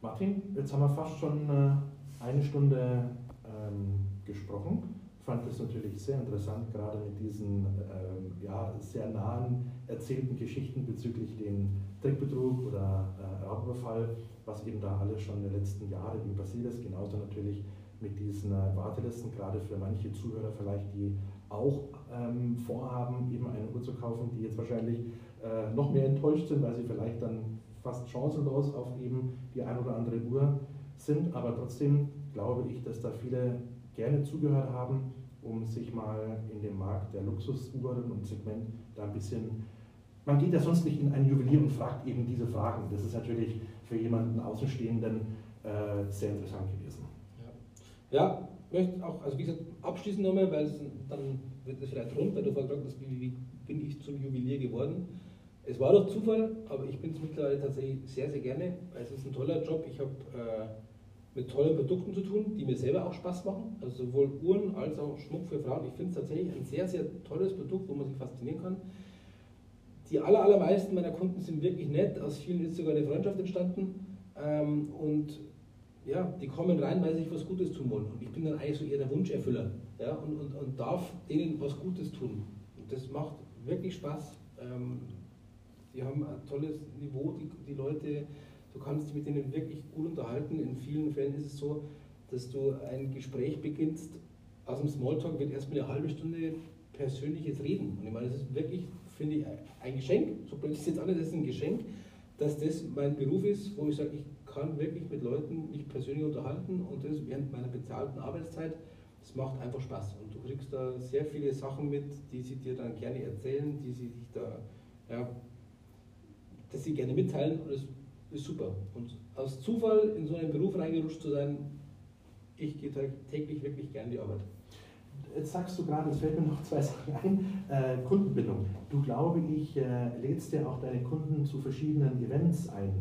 Martin, jetzt haben wir fast schon äh, eine Stunde ähm, gesprochen fand es natürlich sehr interessant, gerade mit diesen ähm, ja, sehr nahen erzählten Geschichten bezüglich den Trickbetrug oder äh, Raubüberfall, was eben da alles schon in den letzten Jahren eben passiert ist. Genauso natürlich mit diesen äh, Wartelisten, gerade für manche Zuhörer vielleicht, die auch ähm, vorhaben, eben eine Uhr zu kaufen, die jetzt wahrscheinlich äh, noch mehr enttäuscht sind, weil sie vielleicht dann fast chancenlos auf eben die ein oder andere Uhr sind. Aber trotzdem glaube ich, dass da viele gerne zugehört haben, um sich mal in dem Markt der Luxusuhren und Segment da ein bisschen. Man geht ja sonst nicht in ein Juwelier und fragt eben diese Fragen. Das ist natürlich für jemanden Außenstehenden äh, sehr interessant gewesen. Ja, ja möchte auch, also wie gesagt, abschließend nochmal, weil es, dann wird es vielleicht rund, weil du vorhin gefragt hast, wie, bin ich zum Juwelier geworden. Es war doch Zufall, aber ich bin es mittlerweile tatsächlich sehr, sehr gerne. Es ist ein toller Job. Ich habe äh, mit tollen Produkten zu tun, die mir selber auch Spaß machen. Also sowohl Uhren als auch Schmuck für Frauen. Ich finde es tatsächlich ein sehr, sehr tolles Produkt, wo man sich faszinieren kann. Die aller, allermeisten meiner Kunden sind wirklich nett. Aus vielen ist sogar eine Freundschaft entstanden. Ähm, und ja, die kommen rein, weil sie sich was Gutes tun wollen. Und ich bin dann eigentlich so eher der Wunscherfüller ja, und, und, und darf denen was Gutes tun. Und das macht wirklich Spaß. Ähm, die haben ein tolles Niveau, die, die Leute Du kannst dich mit denen wirklich gut unterhalten. In vielen Fällen ist es so, dass du ein Gespräch beginnst. Aus dem Smalltalk wird erstmal eine halbe Stunde persönliches Reden. Und ich meine, das ist wirklich, finde ich, ein Geschenk. So blöd ist jetzt alles, das ist ein Geschenk, dass das mein Beruf ist, wo ich sage, ich kann wirklich mit Leuten mich persönlich unterhalten und das während meiner bezahlten Arbeitszeit. Das macht einfach Spaß. Und du kriegst da sehr viele Sachen mit, die sie dir dann gerne erzählen, die sie dich da, ja, dass sie gerne mitteilen. Und das ist super. Und aus Zufall in so einen Beruf reingerutscht zu sein, ich gehe täglich wirklich gern die Arbeit. Jetzt sagst du gerade, es fällt mir noch zwei Sachen ein. Äh, Kundenbindung. Du glaube ich, äh, lädst ja auch deine Kunden zu verschiedenen Events ein,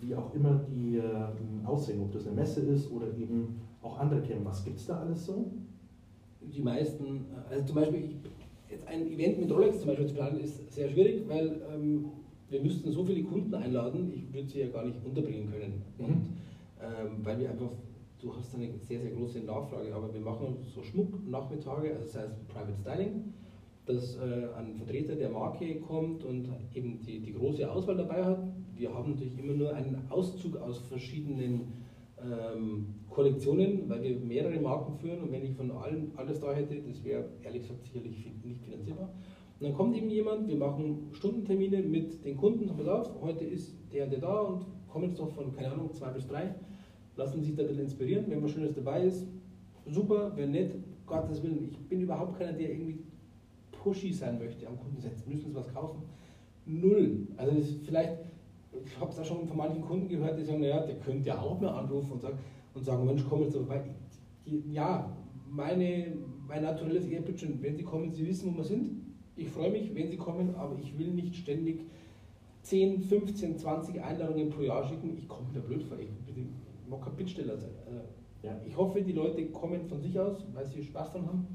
wie auch immer die äh, aussehen, ob das eine Messe ist oder eben auch andere Themen. Was gibt es da alles so? Die meisten, also zum Beispiel, ich, jetzt ein Event mit Rolex zum Beispiel zu planen, ist sehr schwierig, weil ähm, wir müssten so viele Kunden einladen, ich würde sie ja gar nicht unterbringen können. Mhm. Und, ähm, weil wir einfach, du hast eine sehr, sehr große Nachfrage, aber wir machen so Schmucknachmittage, also das heißt Private Styling, dass äh, ein Vertreter der Marke kommt und eben die, die große Auswahl dabei hat. Wir haben natürlich immer nur einen Auszug aus verschiedenen ähm, Kollektionen, weil wir mehrere Marken führen und wenn ich von allen alles da hätte, das wäre ehrlich gesagt sicherlich nicht finanzierbar. Und dann kommt eben jemand, wir machen Stundentermine mit den Kunden, pass auf, heute ist der der da und kommen jetzt doch von, keine Ahnung, zwei bis drei, lassen sich da ein bisschen inspirieren, wenn was Schönes dabei ist, super, wenn nicht, Gottes Willen, ich bin überhaupt keiner, der irgendwie pushy sein möchte am Kundensetz, müssen sie was kaufen, null. Also das ist vielleicht, ich habe es auch schon von manchen Kunden gehört, die sagen, naja, der könnte ja auch mehr anrufen und sagen, und sagen Mensch, komm jetzt vorbei. Ja, meine, mein naturelles bitte wenn Sie kommen, Sie wissen, wo wir sind, ich freue mich, wenn Sie kommen, aber ich will nicht ständig 10, 15, 20 Einladungen pro Jahr schicken. Ich komme da blöd vor. Ich mag kein Bittsteller sein. Äh, ja. Ich hoffe, die Leute kommen von sich aus, weil sie Spaß daran haben.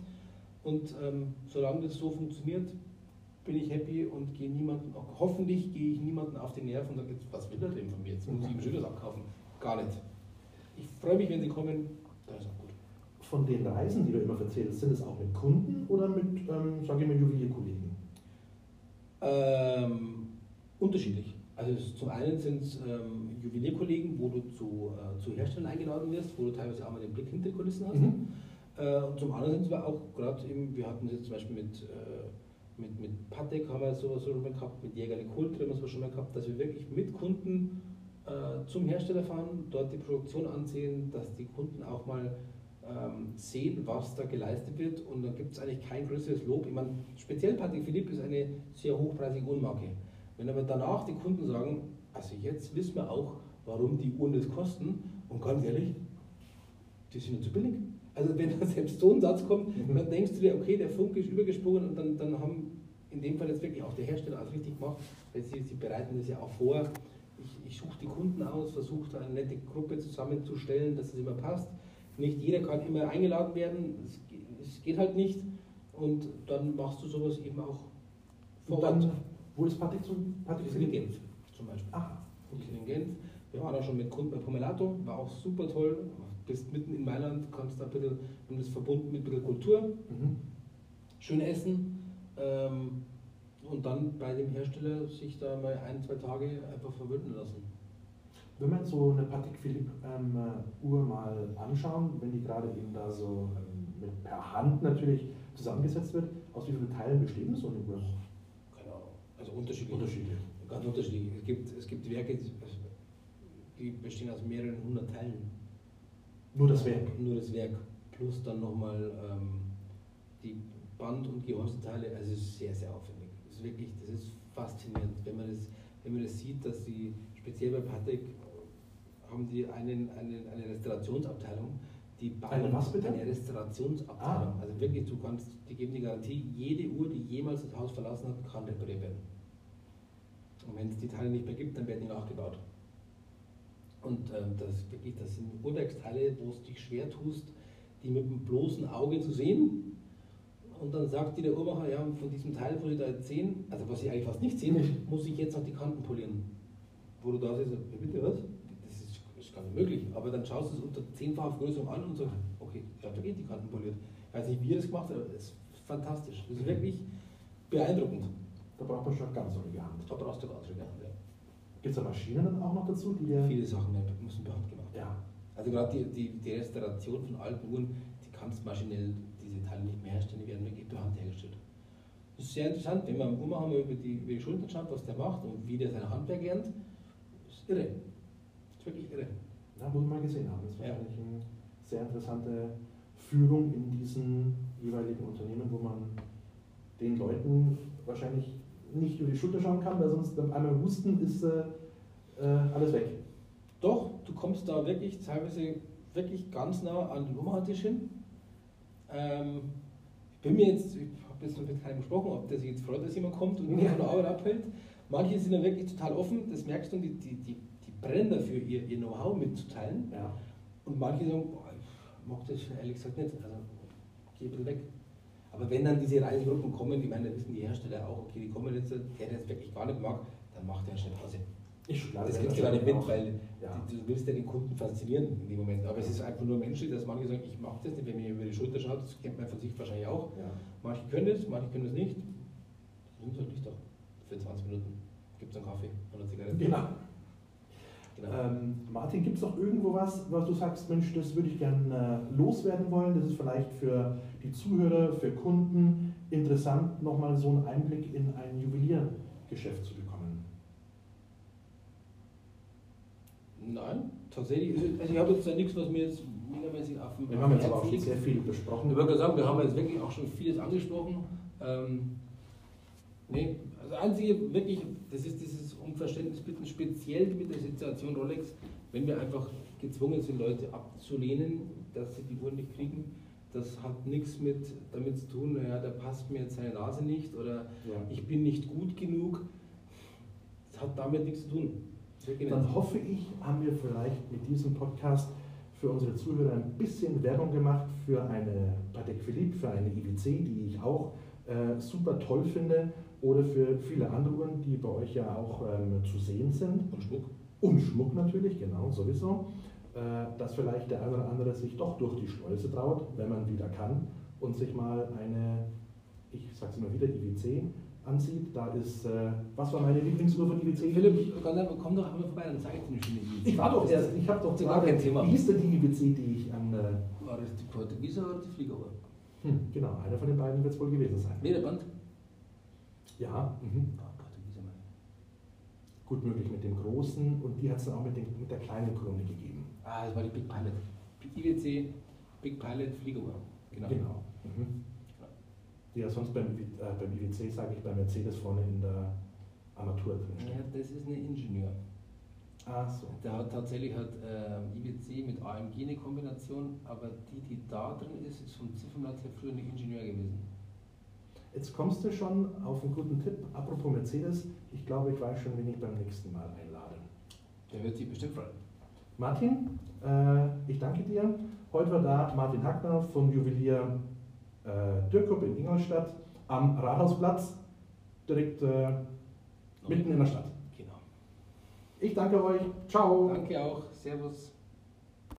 Und ähm, solange das so funktioniert, bin ich happy und gehe niemanden, hoffentlich gehe ich niemanden auf die Nerven und sage, was will er denn von mir? Jetzt muss ich ihm Schönes abkaufen. Gar nicht. Ich freue mich, wenn sie kommen, dann ist auch gut von den Reisen, die du immer erzählst, sind es auch mit Kunden oder mit, ähm, sage ich mal, Juwelierkollegen? Ähm, unterschiedlich. Also zum einen sind es ähm, Juwelierkollegen, wo du zu, äh, zu Herstellern eingeladen wirst, wo du teilweise auch mal den Blick hinter die Kulissen hast. Mhm. Äh, und zum anderen sind es auch gerade eben, wir hatten es jetzt zum Beispiel mit, äh, mit, mit Patek haben wir sowas schon mal gehabt, mit Jäger Kult haben wir schon mal gehabt, dass wir wirklich mit Kunden äh, zum Hersteller fahren, dort die Produktion ansehen, dass die Kunden auch mal ähm, sehen, was da geleistet wird. Und da gibt es eigentlich kein größeres Lob. Ich meine, speziell Patek Philippe ist eine sehr hochpreisige Uhrenmarke. Wenn aber danach die Kunden sagen, also jetzt wissen wir auch, warum die Uhren das kosten. Und ganz ehrlich, die sind ja zu billig. Also wenn da selbst so ein Satz kommt, Mhm. dann denkst du dir, okay, der Funke ist übergesprungen und dann, dann haben in dem Fall jetzt wirklich auch der Hersteller alles richtig gemacht, weil sie, sie bereiten das ja auch vor. Ich, ich suche die Kunden aus, versuche da eine nette Gruppe zusammenzustellen, dass es immer passt. Nicht jeder kann immer eingeladen werden, es, es geht halt nicht. Und dann machst du sowas eben auch vor Ort. Wo ist Patrick zum Patrick Wir sind in Genf zum Beispiel. Ah, Wir sind in Genf. Wir waren auch schon mit Kunden bei Pomelato, war auch super toll. Bist mitten in Mailand, kannst da ein bisschen, haben das verbunden mit ein bisschen Kultur, Mhm. schön essen ähm, und dann bei dem Hersteller sich da mal ein, zwei Tage einfach verwöhnen lassen. Wenn wir jetzt so eine Patrick Philipp ähm, äh, Uhr mal anschauen, wenn die gerade eben da so ähm, mit per Hand natürlich zusammengesetzt wird, aus wie vielen Teilen besteht so eine Uhr? Unterschiedlich. Unterschiedlich. Ganz unterschiedlich. Es gibt, es gibt Werke, die bestehen aus mehreren hundert Teilen. Nur das Werk. Nur das Werk. Plus dann nochmal ähm, die Band- und Gehäuseteile. Also es ist sehr, sehr aufwendig. Es ist wirklich, das ist faszinierend, wenn man das, wenn man das sieht, dass die, speziell bei Patek, haben die einen, einen, eine Restaurationsabteilung, die bauen Eine was bitte? eine Restaurationsabteilung. Ah. Also wirklich, du kannst, die geben die Garantie, jede Uhr, die jemals das Haus verlassen hat, kann repariert werden. Und wenn es die Teile nicht mehr gibt, dann werden die nachgebaut. Und ähm, das, wirklich, das sind Uhrwerksteile, wo es dich schwer tust, die mit dem bloßen Auge zu sehen. Und dann sagt dir der Uhrmacher, ja, von diesem Teil, wo Sie da jetzt sehen, also was Sie eigentlich fast nicht sehen, Nicht. muss ich jetzt noch die Kanten polieren. Wo du da sitzt, ja, bitte was? Das ist, ist gar nicht möglich. Aber dann schaust du es unter zehnfacher Vergrößerung an und sagst, okay, ja, da geht die Kanten poliert. Ich weiß nicht, wie er das gemacht hat, aber es ist fantastisch. Das ist wirklich beeindruckend. Da braucht man schon ganz solche Hand. Da brauchst du ganz schön Hand, ja. Gibt es da Maschinen dann auch noch dazu, die. Viele Sachen müssen per Hand gemacht werden. Ja. Also gerade die, die, die Restauration von alten Uhren, die kannst maschinell diese Teile nicht mehr herstellen, die werden wirklich per Hand hergestellt. Das ist sehr interessant, wenn man Uhrmacher mal über die, über die Schulter schaut, was der macht und wie der sein Handwerk lernt, ist irre. Ist wirklich irre. Ja, muss man mal gesehen haben. Das ist Ja. eine sehr interessante Führung in diesen jeweiligen Unternehmen, wo man den Leuten wahrscheinlich nicht über die Schulter schauen kann, weil sonst beim einmal husten ist äh, äh, alles weg. Doch, du kommst da wirklich teilweise wirklich ganz nah an den Uhrmachertisch hin. Ähm, ich bin mir jetzt, ich habe jetzt noch mit keinem gesprochen, ob der sich jetzt freut, dass jemand kommt und mich von der Arbeit abhält. Manche sind dann wirklich total offen, das merkst du, die, die, die, die brennen dafür, ihr, ihr Know-how mitzuteilen. Ja. Und manche sagen, boah, ich mag das ehrlich gesagt nicht, also geh bitte weg. Aber wenn dann diese Reisegruppen kommen, ich meine, wissen die Hersteller auch, okay, die kommen jetzt, der das wirklich gar nicht mag, dann macht der schnell Pause. Ist schon klar. Das werden geht gar nicht mit, weil Ja. du, du willst ja den Kunden faszinieren in dem Moment. Aber es ist einfach nur menschlich, dass manche sagen, ich mache das nicht, wenn man über die Schulter schaut, das kennt man von sich wahrscheinlich auch. Ja. Manche können das, manche können das nicht. Nimm halt nicht doch. Für 20 Minuten gibt es einen Kaffee und eine Zigarette. Genau. Ähm, Martin, gibt es noch irgendwo was, was du sagst, Mensch, das würde ich gerne äh, loswerden wollen? Das ist vielleicht für die Zuhörer, für Kunden interessant, nochmal so einen Einblick in ein Juweliergeschäft zu bekommen. Nein, tatsächlich. Also also ich habe jetzt da nichts, was mir jetzt megamäßig auf dem Wir haben jetzt aber auch schon sehr viel besprochen. Ich würde sagen, wir haben jetzt wirklich auch schon vieles angesprochen. Ähm, nee, also einzige wirklich, das ist dieses Unverständnis bitten, speziell mit der Situation Rolex, wenn wir einfach gezwungen sind, Leute abzulehnen, dass sie die Uhren nicht kriegen, das hat nichts mit damit zu tun, naja, der passt mir jetzt seine Nase nicht oder Ja. ich bin nicht gut genug. Das hat damit nichts zu tun. Wirklich Dann hoffe ich, haben wir vielleicht mit diesem Podcast für unsere Zuhörer ein bisschen Werbung gemacht für eine Patek Philippe, für eine IWC, die ich auch äh, super toll finde, oder für viele andere Uhren, die bei euch ja auch ähm, zu sehen sind. Und Schmuck. Und Schmuck natürlich, genau, sowieso. Äh, dass vielleicht der eine oder andere sich doch durch die Schleuse traut, wenn man wieder kann, und sich mal eine, ich sag's immer wieder, IWC ansieht. Da ist, äh, was war meine Lieblingsuhr von IWC? Philipp, komm doch einmal vorbei, dann zeige ich dir eine schöne Idee. Ich war doch erst, ich habe doch ist gar kein Thema. Wie hieß denn die IWC, die ich an. Äh, War das die Portugieser oder die Fliegeruhr? hm, genau, einer von den beiden wird es wohl gewesen sein. Lederband? Ja, mhm. Ah, gut möglich mit dem großen und die hat es dann auch mit, den, mit der kleinen Krone gegeben. Ah, das war die Big Pilot. IWC, Big Pilot, Fliegeruhr. Genau. Mhm. Die ja sonst beim, äh, beim IWC, sage ich, bei Mercedes vorne in der Armatur drin Ja, steht. das ist ein Ingenieur. Ah, so. Der hat tatsächlich hat, äh, IBC mit AMG eine Kombination, aber die, die da drin ist, ist vom Ziffernblatt her früher nicht Ingenieur gewesen. Jetzt kommst du schon auf einen guten Tipp. Apropos Mercedes, ich glaube, ich weiß schon, wen ich beim nächsten Mal einlade. Der wird sich bestimmt freuen. Martin, äh, ich danke dir. Heute war da Martin Hackner vom Juwelier äh, Dürkup in Ingolstadt am Rathausplatz, direkt äh, mitten in der Stadt. Genau. Ich danke euch. Ciao. Danke auch. Servus.